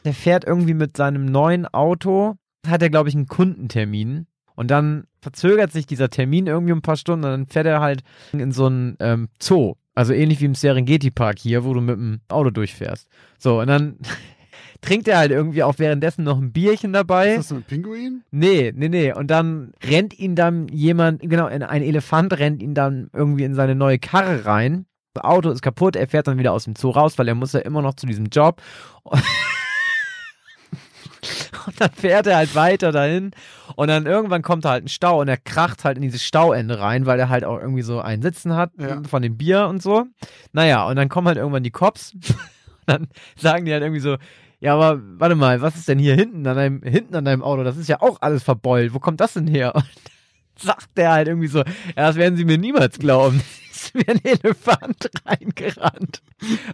der fährt irgendwie mit seinem neuen Auto, hat er, glaube ich, einen Kundentermin. Und dann verzögert sich dieser Termin irgendwie ein paar Stunden und dann fährt er halt in so einen ähm, Zoo. Also ähnlich wie im Serengeti Park hier, wo du mit dem Auto durchfährst. So, und dann [laughs] trinkt er halt irgendwie auch währenddessen noch ein Bierchen dabei. Ist das so ein Pinguin? Nee, nee, nee. Und dann rennt ihn dann jemand, genau, ein Elefant rennt ihn dann irgendwie in seine neue Karre rein. Das Auto ist kaputt, er fährt dann wieder aus dem Zoo raus, weil er muss ja immer noch zu diesem Job. [laughs] [laughs] Und dann fährt er halt weiter dahin und dann irgendwann kommt da halt ein Stau und er kracht halt in dieses Stauende rein, weil er halt auch irgendwie so einen Sitzen hat Ja. von dem Bier und so. Naja, und dann kommen halt irgendwann die Cops. [laughs] dann sagen die halt irgendwie so, ja, aber warte mal, was ist denn hier hinten an deinem, hinten an deinem Auto? Das ist ja auch alles verbeult. Wo kommt das denn her? [laughs] Und sagt der halt irgendwie so, ja, das werden sie mir niemals glauben. [laughs] ist mir ein Elefant reingerannt.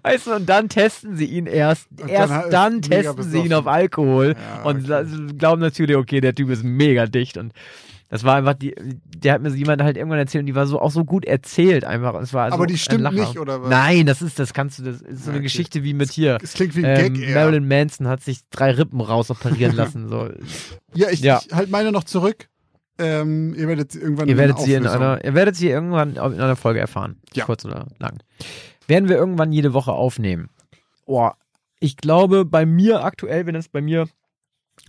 Weißt du, und dann testen sie ihn erst. Und erst dann dann, testen sie ihn auf Alkohol Ja, und okay. la- glauben natürlich, okay, der Typ ist mega dicht und das war einfach die, der hat mir so jemand halt irgendwann erzählt und die war so auch so gut erzählt einfach. Es war Aber so die stimmt nicht, oder was? Nein, das ist, das kannst du, das ist so Ja, eine okay. Geschichte wie mit hier. Es klingt wie ein Ähm, Gag eher. Marilyn Manson hat sich drei Rippen rausoperieren lassen. So. Ja, ich, Ja. ich halt meine noch zurück. Ähm, ihr werdet sie irgendwann Ihr werdet sie in einer, ihr werdet sie irgendwann in einer Folge erfahren. Ja. Kurz oder lang. Werden wir irgendwann jede Woche aufnehmen. Oh, ich glaube, bei mir aktuell, wenn es bei mir,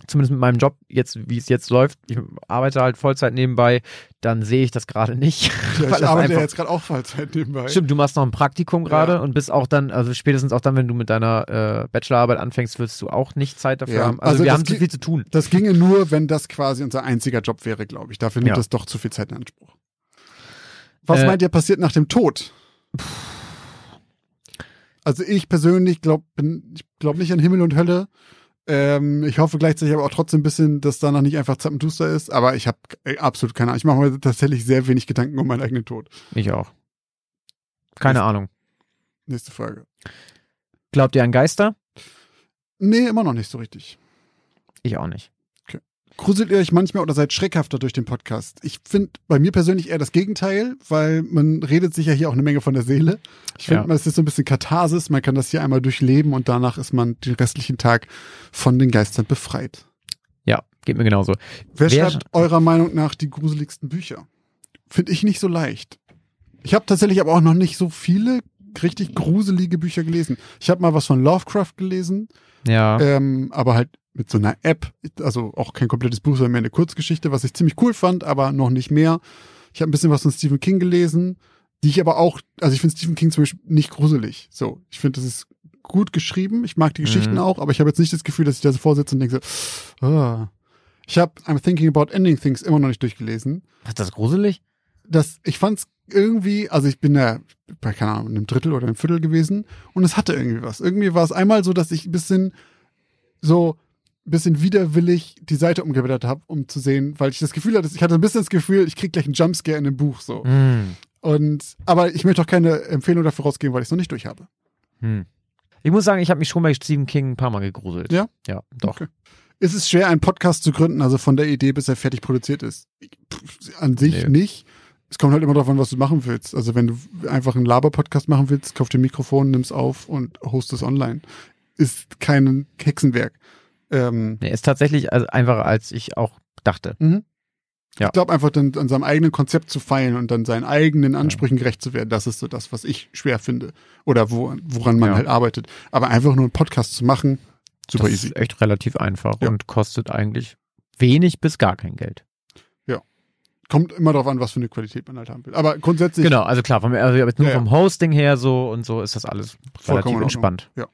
zumindest mit meinem Job, jetzt, wie es jetzt läuft, ich arbeite halt Vollzeit nebenbei, dann sehe ich das gerade nicht. Ja, [laughs] ich arbeite ja jetzt gerade auch Vollzeit nebenbei. Stimmt, du machst noch ein Praktikum gerade Ja. und bist auch dann, also spätestens auch dann, wenn du mit deiner äh, Bachelorarbeit anfängst, wirst du auch nicht Zeit dafür Ja, haben. Also, also wir haben zu viel zu tun. Das ginge nur, wenn das quasi unser einziger Job wäre, glaube ich. Dafür nimmt das doch zu viel Zeit in Anspruch. Was Äh, meint ihr passiert nach dem Tod? Also ich persönlich glaube ich glaub nicht an Himmel und Hölle. Ähm, ich hoffe gleichzeitig aber auch trotzdem ein bisschen, dass danach nicht einfach zappenduster ist. Aber ich habe absolut keine Ahnung. Ich mache mir tatsächlich sehr wenig Gedanken um meinen eigenen Tod. Ich auch. Keine Das- Ahnung. Nächste Frage. Glaubt ihr an Geister? Nee, immer noch nicht so richtig. Ich auch nicht. Gruselt ihr euch manchmal oder seid schreckhafter durch den Podcast? Ich finde bei mir persönlich eher das Gegenteil, weil man redet sich ja hier auch eine Menge von der Seele. Ich finde, Ja. es ist so ein bisschen Katharsis. Man kann das hier einmal durchleben und danach ist man den restlichen Tag von den Geistern befreit. Ja, geht mir genauso. Wer, Wer schreibt eurer Meinung nach die gruseligsten Bücher? Finde ich nicht so leicht. Ich habe tatsächlich aber auch noch nicht so viele richtig gruselige Bücher gelesen. Ich habe mal was von Lovecraft gelesen, Ja. ähm, aber halt mit so einer App, also auch kein komplettes Buch, sondern mehr eine Kurzgeschichte, was ich ziemlich cool fand, aber noch nicht mehr. Ich habe ein bisschen was von Stephen King gelesen, die ich aber auch, also ich finde Stephen King zum Beispiel nicht gruselig. So, ich finde, das ist gut geschrieben. Ich mag die Geschichten Mhm. auch, aber ich habe jetzt nicht das Gefühl, dass ich da so vorsitze und denke so, ah. ich habe I'm Thinking About Ending Things immer noch nicht durchgelesen. Ist das gruselig? Das, ich fand's irgendwie, also ich bin da bei, keine Ahnung, einem Drittel oder einem Viertel gewesen und es hatte irgendwie was. Irgendwie war es einmal so, dass ich ein bisschen so bisschen widerwillig die Seite umgeblättert habe, um zu sehen, weil ich das Gefühl hatte, ich hatte ein bisschen das Gefühl, ich krieg gleich einen Jumpscare in dem Buch so. Hm. Und aber ich möchte auch keine Empfehlung dafür rausgeben, weil ich es noch nicht durch habe. Hm. Ich muss sagen, ich habe mich schon bei Stephen King ein paar Mal gegruselt. Ja? Ja, doch. Okay. Ist es schwer, einen Podcast zu gründen, also von der Idee, bis er fertig produziert ist? Pff, An sich Nee. nicht. Es kommt halt immer darauf an, was du machen willst. Also wenn du einfach einen Laber-Podcast machen willst, kauf dir ein Mikrofon, nimm's auf und host es online. Ist kein Hexenwerk. Ähm, Nee, ist tatsächlich also einfacher, als ich auch dachte. mhm. Ja. Ich glaube einfach dann an seinem eigenen Konzept zu feilen und dann seinen eigenen Ansprüchen gerecht zu werden, das ist so das, was ich schwer finde. Oder wo, woran man Ja. halt arbeitet. Aber einfach nur einen Podcast zu machen, super das easy. ist echt relativ einfach Ja. und kostet eigentlich wenig bis gar kein Geld. Kommt immer darauf an, was für eine Qualität man halt haben will. Aber grundsätzlich Genau, also klar, vom, also jetzt nur Ja, ja. vom Hosting her so und so ist das alles Vollkommen relativ entspannt. Ja.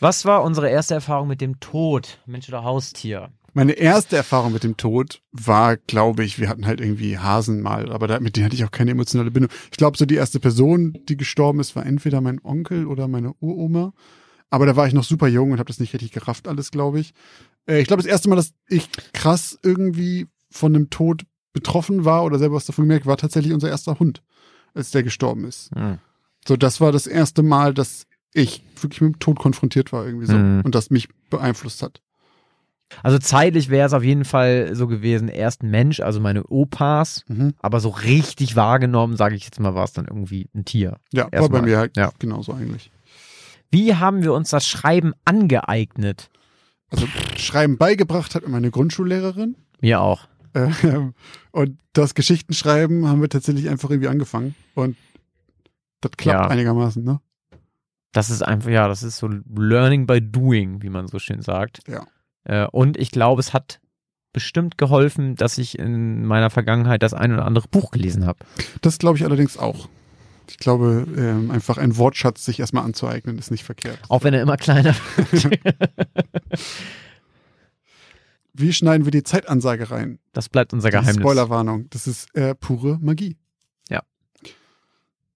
Was war unsere erste Erfahrung mit dem Tod? Mensch oder Haustier? Meine erste Erfahrung mit dem Tod war, glaube ich, wir hatten halt irgendwie Hasen mal, aber da, mit denen hatte ich auch keine emotionale Bindung. Ich glaube, so die erste Person, die gestorben ist, war entweder mein Onkel oder meine Uroma. Aber da war ich noch super jung und habe das nicht richtig gerafft, alles, glaube ich. Äh, ich glaube, das erste Mal, dass ich krass irgendwie von einem Tod betroffen war oder selber was davon gemerkt, war tatsächlich unser erster Hund, als der gestorben ist. Hm. So, das war das erste Mal, dass ich wirklich mit dem Tod konfrontiert war, irgendwie so. Mhm. Und das mich beeinflusst hat. Also zeitlich wäre es auf jeden Fall so gewesen, erst ein Mensch, also meine Opas, Mhm. aber so richtig wahrgenommen, sage ich jetzt mal, war es dann irgendwie ein Tier. Ja, war Erstmal, bei mir halt ja. genauso eigentlich. Wie haben wir uns das Schreiben angeeignet? Also Schreiben beigebracht hat mir meine Grundschullehrerin. Mir auch. Ähm, und das Geschichtenschreiben haben wir tatsächlich einfach irgendwie angefangen. Und das klappt Ja. einigermaßen, ne? Das ist einfach, ja, das ist so Learning by Doing, wie man so schön sagt. Ja. Äh, und ich glaube, es hat bestimmt geholfen, dass ich in meiner Vergangenheit das ein oder andere Buch gelesen habe. Das glaube ich allerdings auch. Ich glaube, ähm, einfach einen Wortschatz sich erstmal anzueignen, ist nicht verkehrt. Auch wenn er immer kleiner wird. [laughs] Wie schneiden wir die Zeitansage rein? Das bleibt unser Geheimnis. Spoilerwarnung. Das ist äh, pure Magie.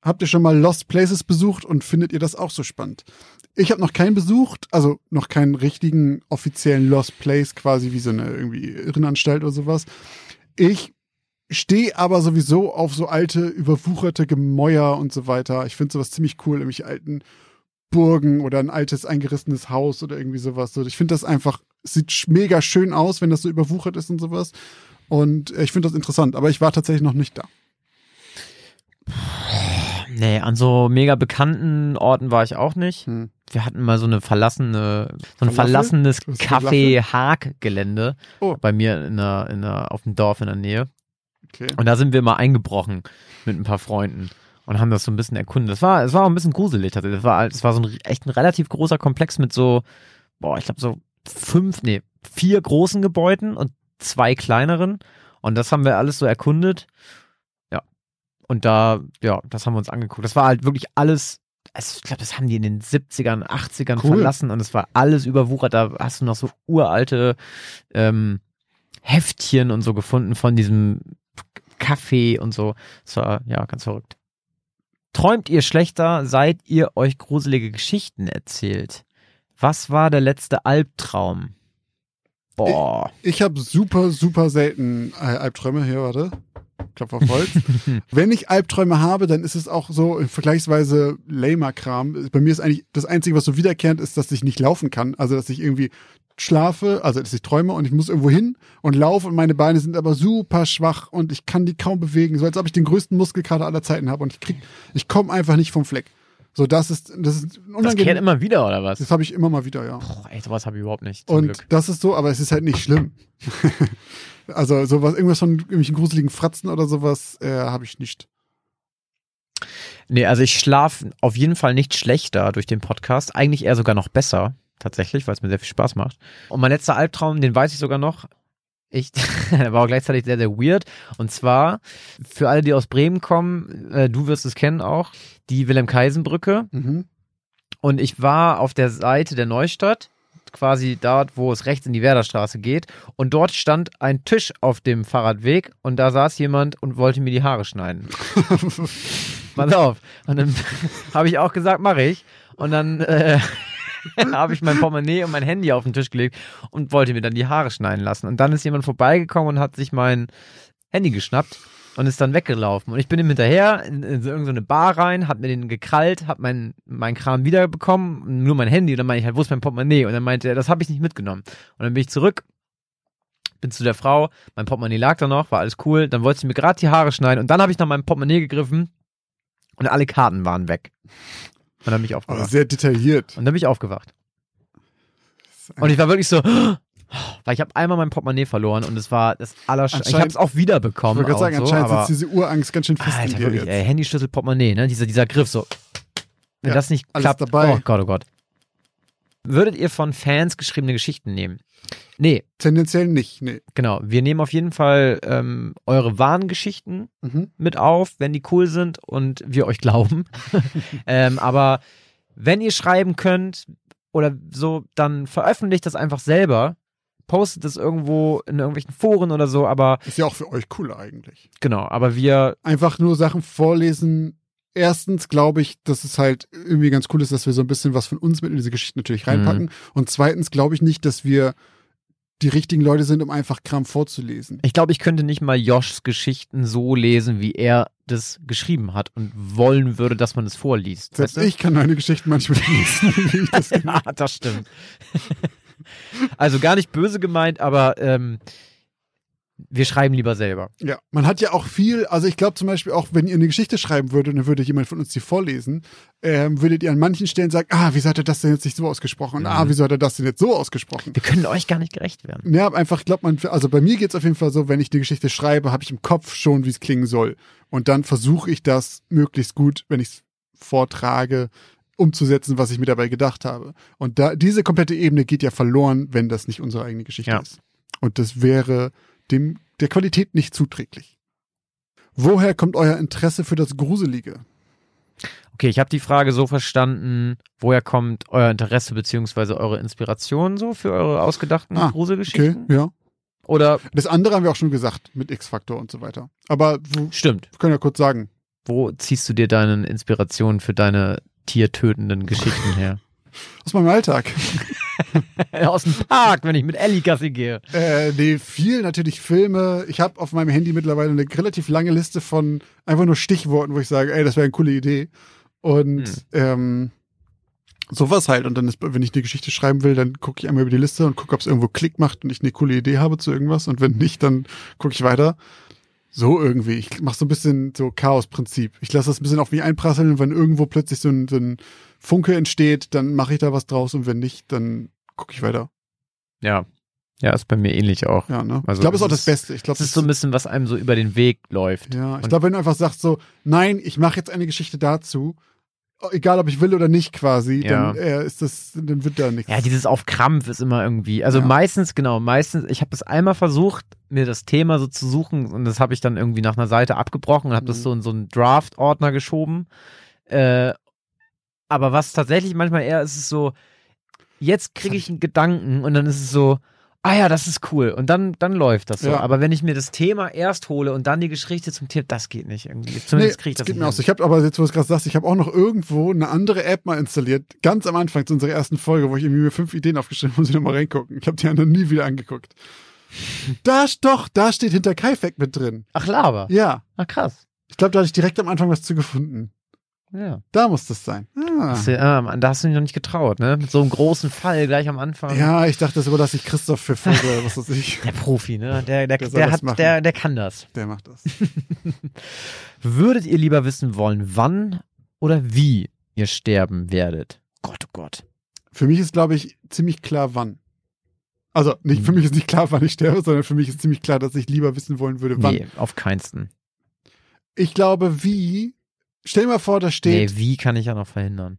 Habt ihr schon mal Lost Places besucht und findet ihr das auch so spannend? Ich habe noch keinen besucht, also noch keinen richtigen offiziellen Lost Place, quasi wie so eine irgendwie Irrenanstalt oder sowas. Ich stehe aber sowieso auf so alte, überwucherte Gemäuer und so weiter. Ich finde sowas ziemlich cool, nämlich alten Burgen oder ein altes eingerissenes Haus oder irgendwie sowas. Ich finde das einfach, sieht mega schön aus, wenn das so überwuchert ist und sowas. Und ich finde das interessant, aber ich war tatsächlich noch nicht da. Nee, an so mega bekannten Orten war ich auch nicht. Hm. Wir hatten mal so eine verlassene, so ein Falafel? verlassenes Café-Haag-Gelände Oh. bei mir in der, in der, auf dem Dorf in der Nähe. Okay. Und da sind wir mal eingebrochen mit ein paar Freunden und haben das so ein bisschen erkundet. Das war, es war auch ein bisschen gruselig tatsächlich. Das war, das war so ein echt ein relativ großer Komplex mit so, boah, ich glaube so fünf, nee, vier großen Gebäuden und zwei kleineren. Und das haben wir alles so erkundet. Und da, ja, das haben wir uns angeguckt. Das war halt wirklich alles, also ich glaube, das haben die in den 70ern, 80ern Cool. verlassen und es war alles überwuchert. Da hast du noch so uralte ähm, Heftchen und so gefunden von diesem Kaffee und so. Das war, ja, ganz verrückt. Träumt ihr schlechter, seit ihr euch gruselige Geschichten erzählt? Was war der letzte Albtraum? Boah. Ich habe super, super selten äh, Albträume. Hier, warte. Klopf auf Holz. [laughs] Wenn ich Albträume habe, dann ist es auch so ein vergleichsweise lamer Kram. Bei mir ist eigentlich das Einzige, was so wiederkehrend ist, dass ich nicht laufen kann. Also, dass ich irgendwie schlafe, also dass ich träume und ich muss irgendwo hin und laufe und meine Beine sind aber super schwach und ich kann die kaum bewegen, so als ob ich den größten Muskelkater aller Zeiten habe und ich krieg, ich komme einfach nicht vom Fleck. So, das ist, das ist Das unangenehm. kehrt immer wieder, oder was? Das habe ich immer mal wieder, ja. Boah, ey, sowas habe ich überhaupt nicht. Und Glück. das ist so, aber es ist halt nicht schlimm. [laughs] also sowas, irgendwas von irgendwelchen gruseligen Fratzen oder sowas äh, habe ich nicht. Nee, also ich schlafe auf jeden Fall nicht schlechter durch den Podcast. Eigentlich eher sogar noch besser, tatsächlich, weil es mir sehr viel Spaß macht. Und mein letzter Albtraum, den weiß ich sogar noch. Ich, [laughs] der war auch gleichzeitig sehr, sehr weird. Und zwar, für alle, die aus Bremen kommen, äh, du wirst es kennen auch, die Wilhelm-Kaisen-Brücke. Mhm. Und ich war auf der Seite der Neustadt, quasi dort, wo es rechts in die Werderstraße geht. Und dort stand ein Tisch auf dem Fahrradweg und da saß jemand und wollte mir die Haare schneiden. [laughs] Pass auf. Und dann [laughs] habe ich auch gesagt, mache ich. Und dann äh, [laughs] habe ich mein Portemonnaie und mein Handy auf den Tisch gelegt und wollte mir dann die Haare schneiden lassen. Und dann ist jemand vorbeigekommen und hat sich mein Handy geschnappt und ist dann weggelaufen. Und ich bin ihm hinterher in, in so irgendeine Bar rein, hab mir den gekrallt, hab mein, mein Kram wiederbekommen, nur mein Handy. Und dann meinte ich halt, wo ist mein Portemonnaie? Und dann meinte er, das habe ich nicht mitgenommen. Und dann bin ich zurück, bin zu der Frau, mein Portemonnaie lag da noch, war alles cool. Dann wollte sie mir gerade die Haare schneiden und dann habe ich nach meinem Portemonnaie gegriffen und alle Karten waren weg. Und dann bin ich Aber aufgewacht. sehr detailliert. Und dann bin ich aufgewacht. Und ich war wirklich so, weil ich habe einmal mein Portemonnaie verloren und es war das Allersch Ich habe es auch Ich wiederbekommen. wollte gerade sagen, so, anscheinend sitzt diese Urangst ganz schön fest Alter, in dir wirklich, ey, Handyschlüssel, Portemonnaie, ne? Dieser, dieser Griff so. Wenn Ja, das nicht klappt, dabei. oh Gott, oh Gott. Würdet ihr von Fans geschriebene Geschichten nehmen? Nee, Tendenziell nicht, nee. genau. Wir nehmen auf jeden Fall ähm, eure wahren Geschichten Mhm. mit auf, wenn die cool sind und wir euch glauben. [laughs] [laughs] ähm, aber wenn ihr schreiben könnt oder so, dann veröffentlicht das einfach selber. Postet es irgendwo in irgendwelchen Foren oder so, aber Ist ja auch für euch cooler eigentlich. genau, aber wir, Einfach nur Sachen vorlesen. Erstens glaube ich, dass es halt irgendwie ganz cool ist, dass wir so ein bisschen was von uns mit in diese Geschichte natürlich reinpacken. Und zweitens glaube ich nicht, dass wir die richtigen Leute sind, um einfach Kram vorzulesen. ich glaube, ich könnte nicht mal Joshs Geschichten so lesen, wie er das geschrieben hat und wollen würde, dass man es vorliest. Selbst weißt du? ich kann meine Geschichten manchmal [laughs] lesen, wie ich das [laughs] ja, das stimmt. [laughs] also gar nicht böse gemeint, aber ähm, wir schreiben lieber selber. Ja, man hat ja auch viel, also ich glaube zum Beispiel auch, wenn ihr eine Geschichte schreiben würdet und dann würde jemand von uns die vorlesen, ähm, würdet ihr an manchen Stellen sagen, ah, wieso hat er das denn jetzt nicht so ausgesprochen? Und Mhm. ah, wieso hat er das denn jetzt so ausgesprochen? Wir können euch gar nicht gerecht werden. Ja, einfach glaubt man, also bei mir geht's auf jeden Fall so, wenn ich die Geschichte schreibe, habe ich im Kopf schon, wie es klingen soll. Und dann versuche ich das möglichst gut, wenn ich es vortrage, umzusetzen, was ich mir dabei gedacht habe. Und da, diese komplette Ebene geht ja verloren, wenn das nicht unsere eigene Geschichte Ja. ist. Und das wäre dem, der Qualität nicht zuträglich. Woher kommt euer Interesse für das Gruselige? Okay, ich habe die Frage so verstanden, woher kommt euer Interesse beziehungsweise eure Inspiration so für eure ausgedachten Ah, Okay, Gruselgeschichten? ja. Oder Das andere haben wir auch schon gesagt, mit X-Faktor und so weiter. Aber stimmt. wir können ja kurz sagen. Wo ziehst du dir deine Inspiration für deine tiertötenden Geschichten her? Aus meinem Alltag. [laughs] Aus dem Park, wenn ich mit Ellie Gassi gehe. Äh, nee, viel natürlich Filme. Ich habe auf meinem Handy mittlerweile eine relativ lange Liste von einfach nur Stichworten, wo ich sage, ey, das wäre eine coole Idee. Und Hm. ähm, sowas halt. Und dann ist, wenn ich eine Geschichte schreiben will, dann gucke ich einmal über die Liste und gucke, ob es irgendwo Klick macht und ich eine coole Idee habe zu irgendwas. Und wenn nicht, dann gucke ich weiter. So irgendwie. Ich mache so ein bisschen so Chaos-Prinzip. Ich lasse das ein bisschen auf mich einprasseln und wenn irgendwo plötzlich so ein, so ein Funke entsteht, dann mache ich da was draus und wenn nicht, dann gucke ich weiter. Ja. Ja, ist bei mir ähnlich auch. Ja, ne? Also ich glaube, es ist auch es das Beste. Ich glaube, Das ist so ein bisschen, was einem so über den Weg läuft. Ja, ich glaube, wenn du einfach sagst so, nein, ich mache jetzt eine Geschichte dazu, egal ob ich will oder nicht quasi, Ja. dann äh, ist das, dann wird da nichts. Ja, dieses auf Krampf ist immer irgendwie. Also Ja. meistens, genau, meistens, ich habe das einmal versucht, mir das Thema so zu suchen und das habe ich dann irgendwie nach einer Seite abgebrochen und habe das Mhm. so in so einen Draft-Ordner geschoben. Äh, aber was tatsächlich manchmal eher ist, ist so, jetzt kriege ich einen Gedanken und dann ist es so, ah ja, das ist cool. Und dann, dann läuft das so. Ja. Aber wenn ich mir das Thema erst hole und dann die Geschichte zum Thema, das geht nicht irgendwie. Nee, Zumindest kriege ich das das geht nicht mir so. Ich habe aber jetzt, wo du es gerade sagst, ich habe auch noch irgendwo eine andere App mal installiert, ganz am Anfang zu unserer ersten Folge, wo ich irgendwie mir fünf Ideen aufgeschrieben habe, muss ich nochmal reingucken. Ich habe die anderen nie wieder angeguckt. [laughs] Da, doch, da steht hinter Kaifek mit drin. Ach, Lava. Ja, Ach, krass. ich glaube, da hatte ich direkt am Anfang was zu gefunden. Ja. Da muss das sein. Ah. Du, ah, da hast du dich noch nicht getraut, ne? Mit so einem großen Fall gleich am Anfang. Ja, ich dachte, das überlasse ich Christoph für Folge, was weiß ich. Der Profi, ne? Der, der, Der der, hat, machen. der, der kann das. Der macht das. [laughs] Würdet ihr lieber wissen wollen, wann oder wie ihr sterben werdet? Gott, oh Gott. Für mich ist, glaube ich, ziemlich klar, wann. Also, nicht, für mich ist nicht klar, wann ich sterbe, sondern für mich ist ziemlich klar, dass ich lieber wissen wollen würde, wann. Nee, auf keinsten. Ich glaube, wie. Stell dir mal vor, da Nee, steht. wie kann ich ja noch verhindern?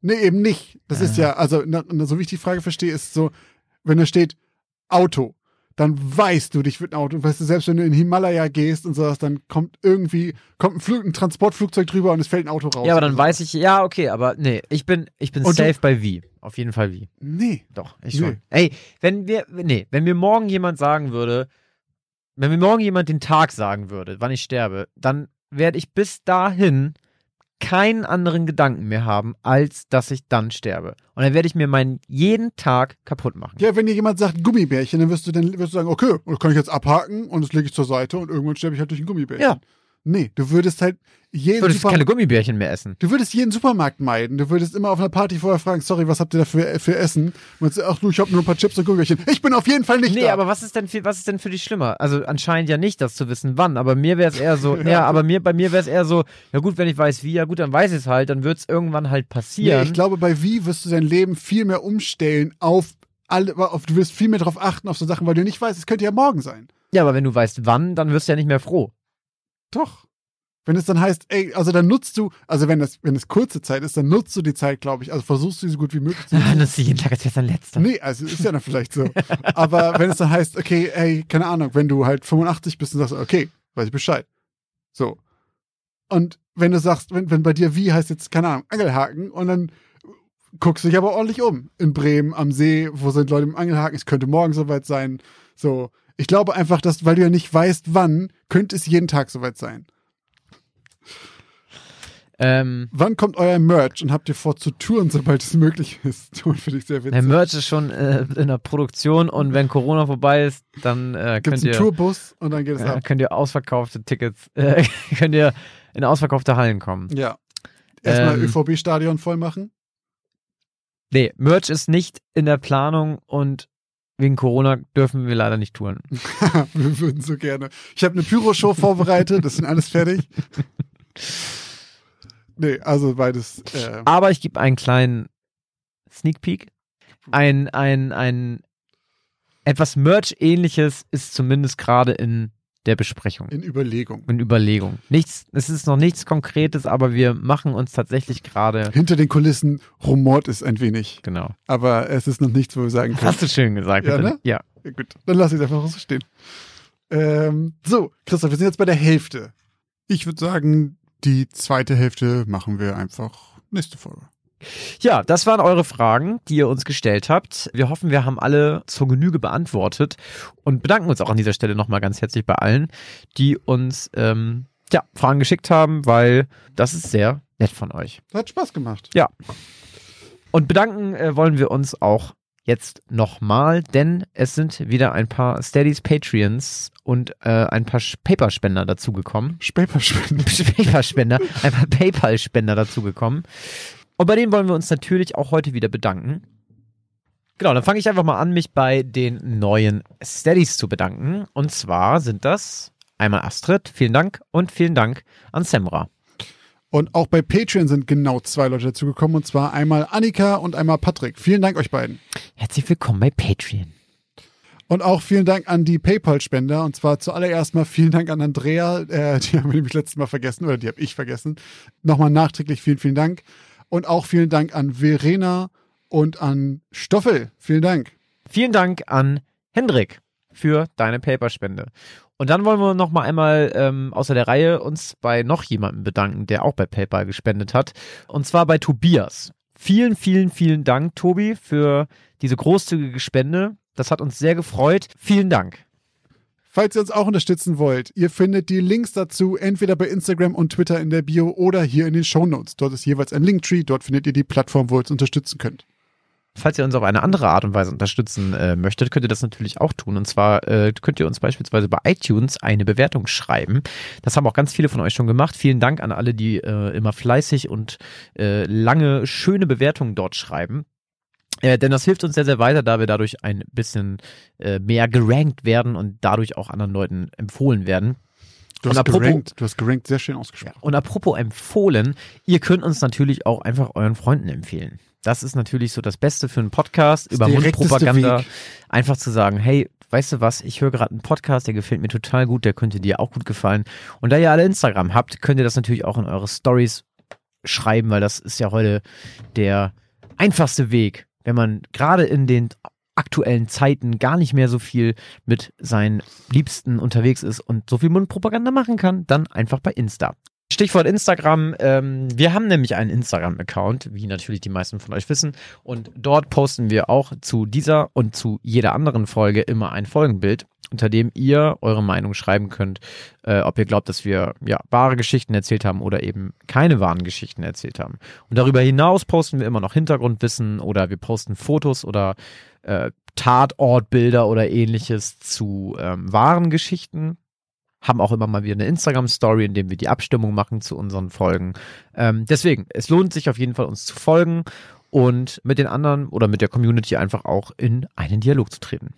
Nee, eben nicht. Das ist Ah. ja, also, na, na, so wie ich die Frage verstehe, ist so, wenn da steht Auto, dann weißt du, dich wird ein Auto. Weißt du, selbst wenn du in den Himalaya gehst und sowas, dann kommt irgendwie, kommt ein, Flug, ein Transportflugzeug drüber und es fällt ein Auto raus. Ja, aber dann oder weiß ich, ja, okay, aber nee, ich bin, ich bin Und du- safe bei wie. Auf jeden Fall wie. Nee. Doch, ich Nee. schon. Ey, wenn wir, nee, wenn mir morgen jemand sagen würde, wenn mir morgen jemand den Tag sagen würde, wann ich sterbe, dann werde ich bis dahin keinen anderen Gedanken mehr haben, als dass ich dann sterbe. Und dann werde ich mir meinen jeden Tag kaputt machen. Ja, wenn dir jemand sagt Gummibärchen, dann wirst du dann wirst du sagen, okay, das kann ich jetzt abhaken und das lege ich zur Seite und irgendwann sterbe ich halt durch ein Gummibärchen. Ja. Nee, du würdest halt jeden Ich würde jetzt Super- keine Gummibärchen mehr essen. Du würdest jeden Supermarkt meiden. Du würdest immer auf einer Party vorher fragen, sorry, was habt ihr da für, für Essen? Und jetzt, ach du, ich hab nur ein paar Chips und Gummibärchen. Ich bin auf jeden Fall nicht Nee, da. aber was ist denn für, was ist denn für dich schlimmer? Also anscheinend ja nicht, das zu wissen, wann. Aber mir wäre es eher so, [laughs] ja. aber mir, bei mir wäre es eher so, ja gut, wenn ich weiß wie, ja gut, dann weiß ich es halt, dann wird es irgendwann halt nee, passieren. ich glaube, bei Wie wirst du dein Leben viel mehr umstellen auf alle, auf, du wirst viel mehr darauf achten auf so Sachen, weil du nicht weißt, es könnte ja morgen sein. ja, aber wenn du weißt wann, dann wirst du ja nicht mehr froh. Doch. Wenn es dann heißt, ey, also dann nutzt du, also wenn es, wenn es kurze Zeit ist, dann nutzt du die Zeit, glaube ich. Also versuchst du sie so gut wie möglich zu nutzen. das ist jeden Tag als jetzt ein letzter. Nee, also ist ja dann vielleicht so. Aber wenn es dann heißt, okay, ey, keine Ahnung, wenn du halt 85 bist und sagst, okay, weiß ich Bescheid. So. Und wenn du sagst, wenn, wenn bei dir wie heißt jetzt, keine Ahnung, Angelhaken und dann guckst du dich aber ordentlich um. In Bremen am See, wo sind Leute im Angelhaken, es könnte morgen soweit sein. So. Ich glaube einfach, dass, weil du ja nicht weißt, wann, könnte es jeden Tag soweit sein. Ähm, Wann kommt euer Merch und habt ihr vor zu touren, sobald es möglich ist? [laughs] Touren finde ich sehr der witzig. Merch ist schon äh, in der Produktion und wenn Corona vorbei ist, dann äh, Gibt könnt es einen ihr, Tourbus und dann geht es äh, ab. könnt ihr ausverkaufte Tickets, [laughs] äh, könnt ihr in ausverkaufte Hallen kommen. Ja. Erstmal Ähm, ÖVB-Stadion voll machen. Nee, Merch ist nicht in der Planung und wegen Corona dürfen wir leider nicht touren. [laughs] Wir würden so gerne. Ich habe eine Pyro-Show vorbereitet, das sind alles fertig. Nee, also beides. Äh, Aber ich gebe einen kleinen Sneak Peek. Ein, ein, ein etwas Merch-ähnliches ist zumindest gerade in der Besprechung, in Überlegung. in Überlegung. Nichts, es ist noch nichts Konkretes, aber wir machen uns tatsächlich gerade. Hinter den Kulissen rumort es ein wenig. Genau. Aber es ist noch nichts, wo wir sagen können. Hast du schön gesagt. Ja, ne? ja. Ja, gut, dann lass ich es einfach so stehen. Ähm, so, Christoph, wir sind jetzt bei der Hälfte. Ich würde sagen, die zweite Hälfte machen wir einfach nächste Folge. Ja, das waren eure Fragen, die ihr uns gestellt habt. Wir hoffen, wir haben alle zur Genüge beantwortet und bedanken uns auch an dieser Stelle nochmal ganz herzlich bei allen, die uns ähm, ja, Fragen geschickt haben, weil das ist sehr nett von euch. Hat Spaß gemacht. Ja. Und bedanken äh, wollen wir uns auch jetzt nochmal, denn es sind wieder ein paar Steadies, Patreons und äh, ein paar Paperspender dazugekommen. Paperspender. [laughs] Paperspender, ein paar PayPal-Spender dazugekommen. Und bei denen wollen wir uns natürlich auch heute wieder bedanken. Genau, dann fange ich einfach mal an, mich bei den neuen Steadies zu bedanken. Und zwar sind das einmal Astrid, vielen Dank, und vielen Dank an Semra. Und auch bei Patreon sind genau zwei Leute dazugekommen, und zwar einmal Annika und einmal Patrick. Vielen Dank euch beiden. Herzlich willkommen bei Patreon. Und auch vielen Dank an die PayPal-Spender. Und zwar zuallererst mal vielen Dank an Andrea. Äh, die haben wir nämlich letztes Mal vergessen, oder die habe ich vergessen. Nochmal nachträglich vielen, vielen Dank. Und auch vielen Dank an Verena und an Stoffel. Vielen Dank. Vielen Dank an Hendrik für deine Paperspende. Und dann wollen wir noch mal einmal ähm, außer der Reihe uns bei noch jemandem bedanken, der auch bei PayPal gespendet hat. Und zwar bei Tobias. Vielen, vielen, vielen Dank, Tobi, für diese großzügige Spende. Das hat uns sehr gefreut. Vielen Dank. Falls ihr uns auch unterstützen wollt, ihr findet die Links dazu entweder bei Instagram und Twitter in der Bio oder hier in den Shownotes. Dort ist jeweils ein Linktree, dort findet ihr die Plattform, wo ihr uns unterstützen könnt. Falls ihr uns auf eine andere Art und Weise unterstützen äh, möchtet, könnt ihr das natürlich auch tun. Und zwar äh, könnt ihr uns beispielsweise bei iTunes eine Bewertung schreiben. Das haben auch ganz viele von euch schon gemacht. Vielen Dank an alle, die äh, immer fleißig und äh, lange schöne Bewertungen dort schreiben. Äh, denn das hilft uns sehr, sehr weiter, da wir dadurch ein bisschen äh, mehr gerankt werden und dadurch auch anderen Leuten empfohlen werden. Du Und hast, apropos- gerankt, du hast gerankt, sehr schön ausgesprochen. Und apropos empfohlen, ihr könnt uns natürlich auch einfach euren Freunden empfehlen. Das ist natürlich so das Beste für einen Podcast über Mundpropaganda. Weg. Einfach zu sagen, hey, weißt du was, ich höre gerade einen Podcast, der gefällt mir total gut, der könnte dir auch gut gefallen. Und da ihr alle Instagram habt, könnt ihr das natürlich auch in eure Stories schreiben, weil das ist ja heute der einfachste Weg, wenn man gerade in den aktuellen Zeiten gar nicht mehr so viel mit seinen Liebsten unterwegs ist und so viel Mundpropaganda machen kann, dann einfach bei Insta. Stichwort Instagram. Ähm, wir haben nämlich einen Instagram-Account, wie natürlich die meisten von euch wissen. Und dort posten wir auch zu dieser und zu jeder anderen Folge immer ein Folgenbild, unter dem ihr eure Meinung schreiben könnt, äh, ob ihr glaubt, dass wir ja wahre Geschichten erzählt haben oder eben keine wahren Geschichten erzählt haben. Und darüber hinaus posten wir immer noch Hintergrundwissen oder wir posten Fotos oder äh, Tatortbilder oder ähnliches zu ähm, wahren Geschichten haben auch immer mal wieder eine Instagram-Story, in dem wir die Abstimmung machen zu unseren Folgen. Ähm, deswegen, es lohnt sich auf jeden Fall, uns zu folgen und mit den anderen oder mit der Community einfach auch in einen Dialog zu treten.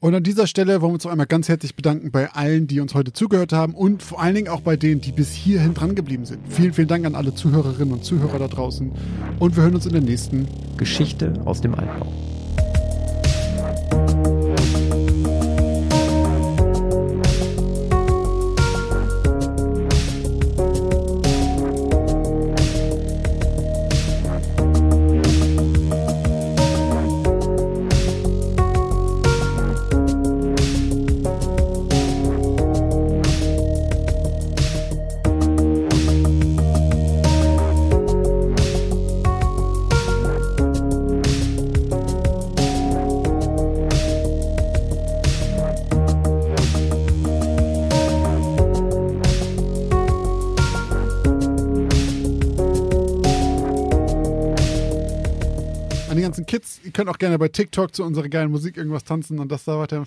Und an dieser Stelle wollen wir uns auch einmal ganz herzlich bedanken bei allen, die uns heute zugehört haben und vor allen Dingen auch bei denen, die bis hierhin dran geblieben sind. Vielen, vielen Dank an alle Zuhörerinnen und Zuhörer da draußen. Und wir hören uns in der nächsten. Geschichte aus dem Altbau. Könnt auch gerne bei TikTok zu unserer geilen Musik irgendwas tanzen und das da weiter